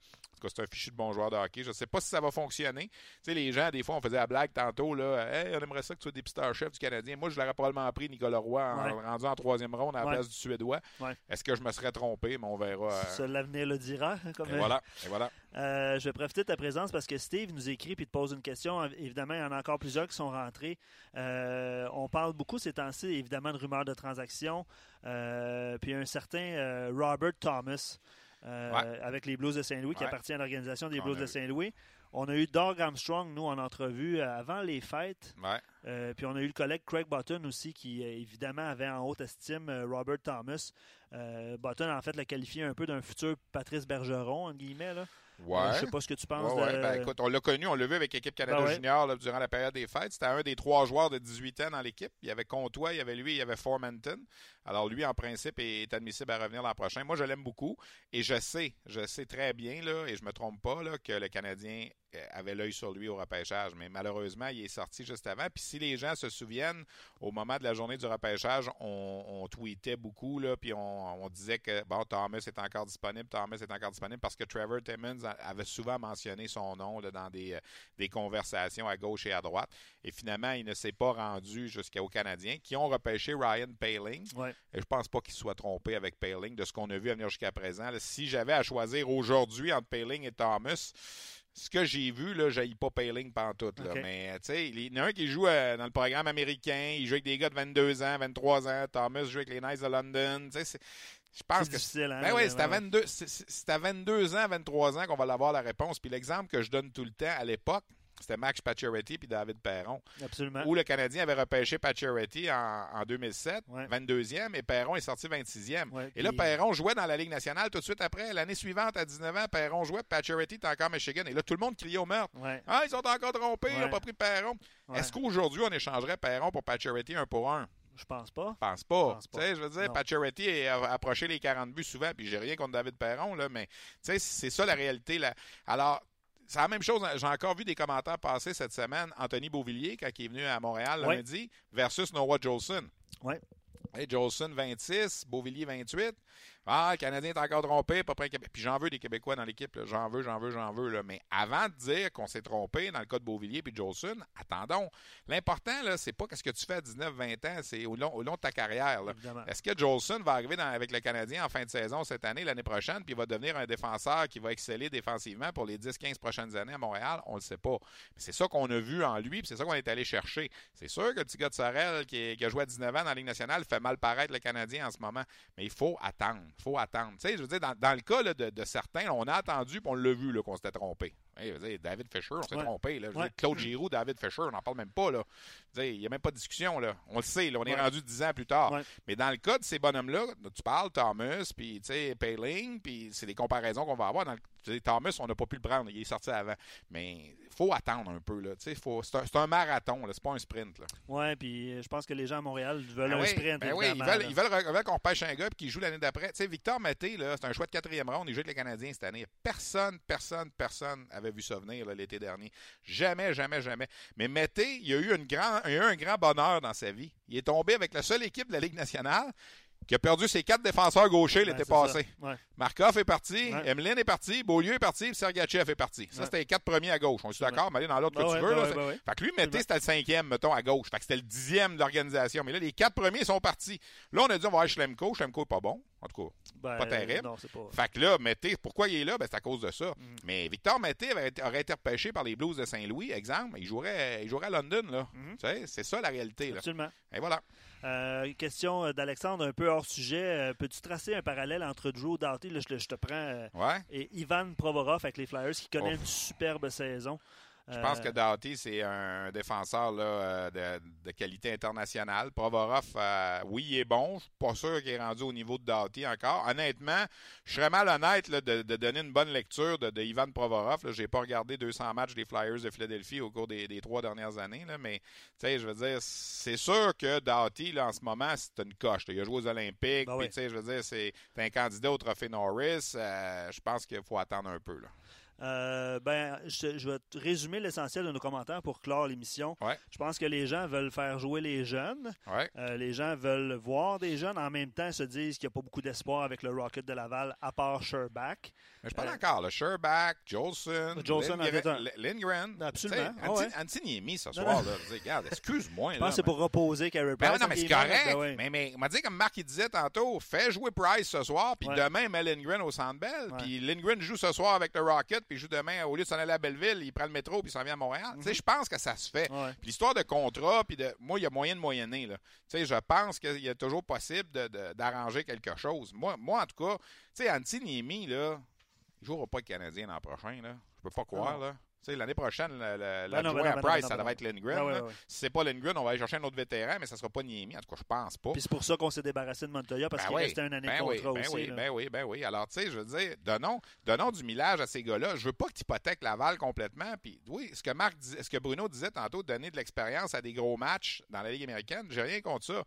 c'est un fichu de bon joueur de hockey. Je ne sais pas si ça va fonctionner. Tu sais, les gens, des fois, on faisait la blague tantôt. Là, hey, on aimerait ça que tu sois dépisteur-chef du Canadien. Moi, je l'aurais probablement pris, Nicolas Roy, en, Ouais. rendu en troisième ronde à la Ouais. place du Suédois. Ouais. Est-ce que je me serais trompé? Mais on verra. euh, l'avenir le dira. hein, Comme et voilà. Et voilà. Euh, je vais profiter de ta présence parce que Steve nous écrit et te pose une question. Évidemment, il y en a encore plusieurs qui sont rentrés. Euh, on parle beaucoup ces temps-ci, évidemment, de rumeurs de transactions. Euh, puis un certain Robert Thomas euh, Ouais. avec les Blues de Saint-Louis, qui appartient à l'organisation des Blues de. Saint-Louis. On a eu Doug Armstrong, nous, en entrevue euh, avant les fêtes. Ouais. Euh, puis on a eu le collègue Craig Button aussi, qui évidemment avait en haute estime Robert Thomas. Euh, Button, en fait, l'a qualifié un peu d'un futur Patrice Bergeron, en guillemets. Là. Ouais. Euh, je sais pas ce que tu penses Ouais, ouais. de... Ben, écoute, on l'a connu, on l'a vu avec l'équipe Canada Ben ouais. Junior là, durant la période des fêtes. C'était un des trois joueurs de 18 ans dans l'équipe. Il y avait Comtois, il y avait lui, il y avait Formanton. Alors lui, en principe, est admissible à revenir l'an prochain. Moi, je l'aime beaucoup et je sais, je sais très bien, là, et je me trompe pas, là, que le Canadien avait l'œil sur lui au repêchage. Mais malheureusement, il est sorti juste avant. Puis si les gens se souviennent, au moment de la journée du repêchage, on, on tweetait beaucoup, là, puis on, on disait que bon, Thomas est encore disponible, Thomas est encore disponible, parce que Trevor Timmons avait souvent mentionné son nom là, dans des, euh, des conversations à gauche et à droite. Et finalement, il ne s'est pas rendu jusqu'aux Canadiens, qui ont repêché Ryan Paling. Ouais. Et je pense pas qu'il soit trompé avec Paling de ce qu'on a vu à venir jusqu'à présent. là. si j'avais à choisir aujourd'hui entre Paling et Thomas, ce que j'ai vu, là, j'ai pas Paling pantoute. Là. Mais, tu sais, il y en a un qui joue euh, dans le programme américain, il joue avec des gars de 22 ans, 23 ans. Thomas joue avec les Knights de London. Tu sais, c'est- je pense C'est que difficile, hein, ben oui, c'est à, ouais. 22, c'est- c'est- c'est à 22 ans, 23 ans qu'on va l'avoir la réponse. Puis l'exemple que je donne tout le temps à l'époque, c'était Max Pacioretty puis David Perron. Absolument. Où le Canadien avait repêché Pacioretty en, en 2007, Ouais. 22e, et Perron est sorti 26e. Ouais, et là, Perron jouait dans la Ligue nationale tout de suite après. L'année suivante, à 19 ans, Perron jouait, Pacioretty était encore Michigan. Et là, tout le monde criait au meurtre. Ouais. Ah, ils sont encore trompés, ils n'ont pas pris Perron. Est-ce qu'aujourd'hui, on échangerait Perron pour Pacioretty un pour un? Je pense pas. Je pense pas. pense pas. Tu sais, je veux dire. Pacioretty a approché les 40 buts souvent, puis j'ai rien contre David Perron, là, mais tu sais, c'est ça la réalité. Là. Alors, c'est la même chose. J'ai encore vu des commentaires passer cette semaine. Anthony Beauvillier, quand il est venu à Montréal lundi, versus Noah Jolson. Ouais. Hey, Jolson 26, Beauvillier 28. Ah, le Canadien est encore trompé, pas près Québé- Puis j'en veux des Québécois dans l'équipe. J'en veux, j'en veux, j'en veux. Là. Mais avant de dire qu'on s'est trompé dans le cas de Beauvillier et Jolson, attendons. L'important, là, c'est pas ce que tu fais à 19-20 ans, c'est au long, au long de ta carrière. Est-ce que Jolson va arriver dans- avec le Canadien en fin de saison cette année, l'année prochaine, puis il va devenir un défenseur qui va exceller défensivement pour les 10-15 prochaines années à Montréal? On le sait pas. Mais c'est ça qu'on a vu en lui, puis c'est ça qu'on est allé chercher. C'est sûr que le petit gars de Sorel, qui a joué à 19 ans dans la Ligue nationale, fait mal paraître le Canadien en ce moment. Mais il faut attendre. Il faut attendre. Tu sais, je veux dire, dans, dans le cas là, de, de certains, on a attendu, puis on l'a vu qu'on s'était trompé. Hey, je veux dire, David Fischer, on s'est Ouais. trompé. Là. Je veux Ouais. dire, Claude Giroux, David Fischer, on n'en parle même pas. Là. Il n'y a même pas de discussion. Là. On le sait, là, on est Ouais. rendu 10 ans plus tard. Mais dans le cas de ces bonhommes-là, tu parles Thomas, puis tu sais, Paling, puis c'est des comparaisons qu'on va avoir. Dans le- Thomas, on n'a pas pu le prendre, il est sorti avant. Mais il faut attendre un peu. C'est un, un marathon, c'est pas un sprint. Ouais, puis euh, je pense que les gens à Montréal veulent Ben un oui, sprint. ben oui, ils veulent, ils veulent, qu'on repêche un gars qu'il joue l'année d'après. Victor Mété, là, c'est un choix de quatrième ronde. Il joue avec les Canadiens cette année. Personne, personne, personne avait vu ça venir l'été dernier. Jamais, jamais, jamais. Mais Mété, il a eu une grand, il a eu un grand bonheur dans sa vie. Il est tombé avec la seule équipe de la Ligue nationale qui a perdu ses quatre défenseurs gauchers Ouais, l'été ça. passé. Ouais. Markov est parti, Ouais. Emeline est parti, Beaulieu est parti, Sergachev est parti. Ça, Ouais. c'était les quatre premiers à gauche. On est d'accord, mais aller dans l'ordre que tu ouais, veux. ben là, ouais, ben ouais. fait que lui, Absolument. c'était le cinquième, mettons, à gauche. Fait que c'était le dixième de l'organisation. Mais là, les quatre premiers sont partis. Là, on a dit, on va avoir Schlemko. Schlemko est pas bon. En tout cas, Ben, pas terrible. non, c'est pas- Fait que là, Mété, pourquoi il est là? Ben, c'est à cause de ça. Mm. Mais Victor Mété aurait été repêché par les Blues de Saint-Louis, exemple. Il jouerait, il jouerait à London, là. Mm-hmm. C'est ça la réalité, là. Absolument. Et voilà. Euh, question euh, d'Alexandre, un peu hors sujet. Euh, Peux-tu tracer un parallèle entre Drew Doughty, là, je, te- je te prends, Ouais. et Ivan Provorov avec les Flyers, qui connaît Ouf. une superbe saison? Je pense Euh, que Doughty, c'est un défenseur là, euh, de, de qualité internationale. Provorov, euh, oui, il est bon. Je suis pas sûr qu'il est rendu au niveau de Doughty encore. Honnêtement, je serais mal honnête là, de, de donner une bonne lecture de, de Ivan Provorov. Je n'ai pas regardé 200 matchs des Flyers de Philadelphie au cours des, des trois dernières années. Là, mais tu sais, je veux dire, c'est sûr que Doughty, là, en ce moment, c'est une coche. Il a joué aux Olympiques. Ben oui. tu sais, je veux dire, c'est c'est un candidat au trophée Norris. Euh, je pense qu'il faut attendre un peu. Là. Euh, ben, je, je vais te résumer l'essentiel de nos commentaires pour clore l'émission. Ouais. Je pense que les gens veulent faire jouer les jeunes. Ouais. Euh, les gens veulent voir des jeunes. En même temps, se disent qu'il n'y a pas beaucoup d'espoir avec le Rocket de Laval, à part Sherbach. Mais je parle Euh, encore, le Sherbach, Jolson, Lindgren, Lindgren. Absolument. Ah ouais. Anti- Antiniemi ce soir, là. Dis, regarde, excuse-moi. Je pense que c'est mais- pour reposer Carey Ben Price. oui, non, mais c'est correct. Ben oui. Mais, mais on m'a dit, comme Marc il disait tantôt, fais jouer Price ce soir, puis demain, mets Lindgren au Centre Bell. Puis Lindgren joue ce soir avec le Rocket, puis il joue demain, au lieu de s'en aller à Belleville, il prend le métro, puis il s'en vient à Montréal. Tu sais, je pense que ça se fait. Mhm. Ouais. Puis l'histoire de contrat, puis de. Moi, il y a moyen de moyenner, là. Tu sais, je pense qu'il y a toujours possible d'arranger quelque chose. Moi, moi, en tout cas, tu sais, Antiniemi, là, il jouera pas le Canadien l'an prochain, là. Je peux pas croire, là. L'année prochaine, Ben non, l'adjoint ben non, à ben Price, ça devrait être Lindgren. Ah ouais, ouais. Si c'est pas Lindgren, on va aller chercher un autre vétéran, mais ça sera pas Niemi. En tout cas, je pense pas. Puis c'est pour ça qu'on s'est débarrassé de Montoya, parce qu'il oui, restait une année de oui, contrat ben aussi. Oui, ben oui, ben oui. Alors, tu sais, je veux dire, donnons, donnons du millage à ces gars-là. Je veux pas que tu hypothèques Laval complètement. Puis, oui, ce que Marc ce que Bruno disait tantôt, donner de l'expérience à des gros matchs dans la Ligue américaine, j'ai rien contre ça.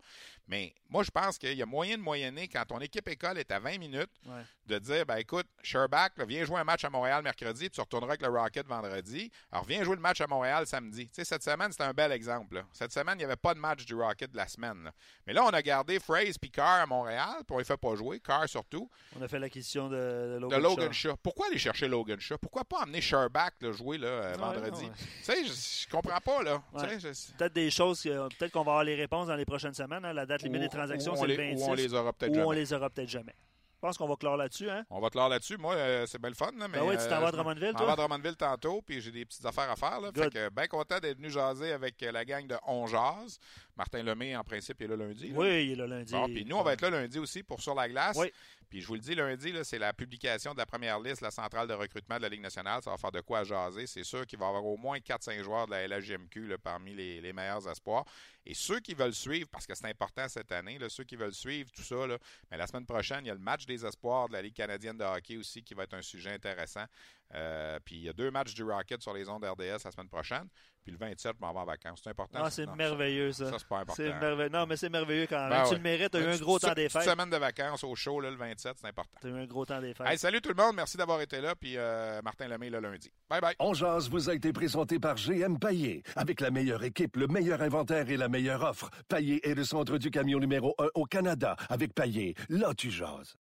Mais moi, je pense qu'il y a moyen de moyenner quand ton équipe école est à 20 minutes Ouais. de dire, ben écoute, Sherbach, là, viens jouer un match à Montréal mercredi, puis tu retourneras avec le Rocket vendredi. Alors, viens jouer le match à Montréal samedi. Tu sais, cette semaine, c'était un bel exemple. là. Cette semaine, il n'y avait pas de match du Rocket de la semaine. là. Mais là, on a gardé Fraze puis Carr à Montréal, puis on les fait pas jouer, Carr surtout, On a fait l'acquisition de, de de Logan, Logan Shaw. Shaw. Pourquoi aller chercher Logan Shaw? Pourquoi pas emmener Sherbach là, jouer là, euh, vendredi? non, ouais. Tu sais, je, comprends pas, là. Ouais. je- Peut-être des choses, peut-être qu'on va avoir les réponses dans les prochaines semaines. hein. La date limite des transactions, c'est le les- 26. Ou on les aura peut-être jamais. les aura peut-être jamais. Je pense qu'on va clore là-dessus. Hein? On va clore là-dessus. Moi, euh, c'est bien le fun. Là, mais, Ben oui, tu t'en euh, vas à je Drummondville, toi? vais à Drummondville tantôt, puis j'ai des petites affaires à faire. Là, fait que bien content d'être venu jaser avec euh, la gang de On Jase. Martin Lemay, en principe, il est là lundi. là. Oui, il est là lundi. Bon, puis nous, on va être là lundi aussi pour Sur la glace. Oui. Puis je vous le dis, lundi, là, c'est la publication de la première liste, la centrale de recrutement de la Ligue nationale. Ça va faire de quoi à jaser. C'est sûr qu'il va y avoir au moins 4-5 joueurs de la LHJMQ là, parmi les, les meilleurs espoirs. Et ceux qui veulent suivre, parce que c'est important cette année, là, ceux qui veulent suivre tout ça, là, mais la semaine prochaine, il y a le match des espoirs de la Ligue canadienne de hockey aussi qui va être un sujet intéressant. Euh, puis il y a deux matchs du Rocket sur les ondes RDS la semaine prochaine. Puis le 27, je m'en vais en vacances. C'est important. Ah, c'est merveilleux, ça. Ça, c'est pas important. C'est merveilleux. Non, mais c'est merveilleux quand même. Ben tu ouais. le mérites. Tu as eu un Une gros temps des fêtes. semaine de vacances au show, là, le 27, c'est important. Tu as eu un gros temps des fêtes. Hey, salut tout le monde, merci d'avoir été là, puis euh, Martin Lemay le lundi. Bye bye. On jase vous a été présenté par GM Paillé. Avec la meilleure équipe, le meilleur inventaire et la meilleure offre. Paillé est le centre du camion numéro 1 au Canada. Avec Paillé, là tu jases.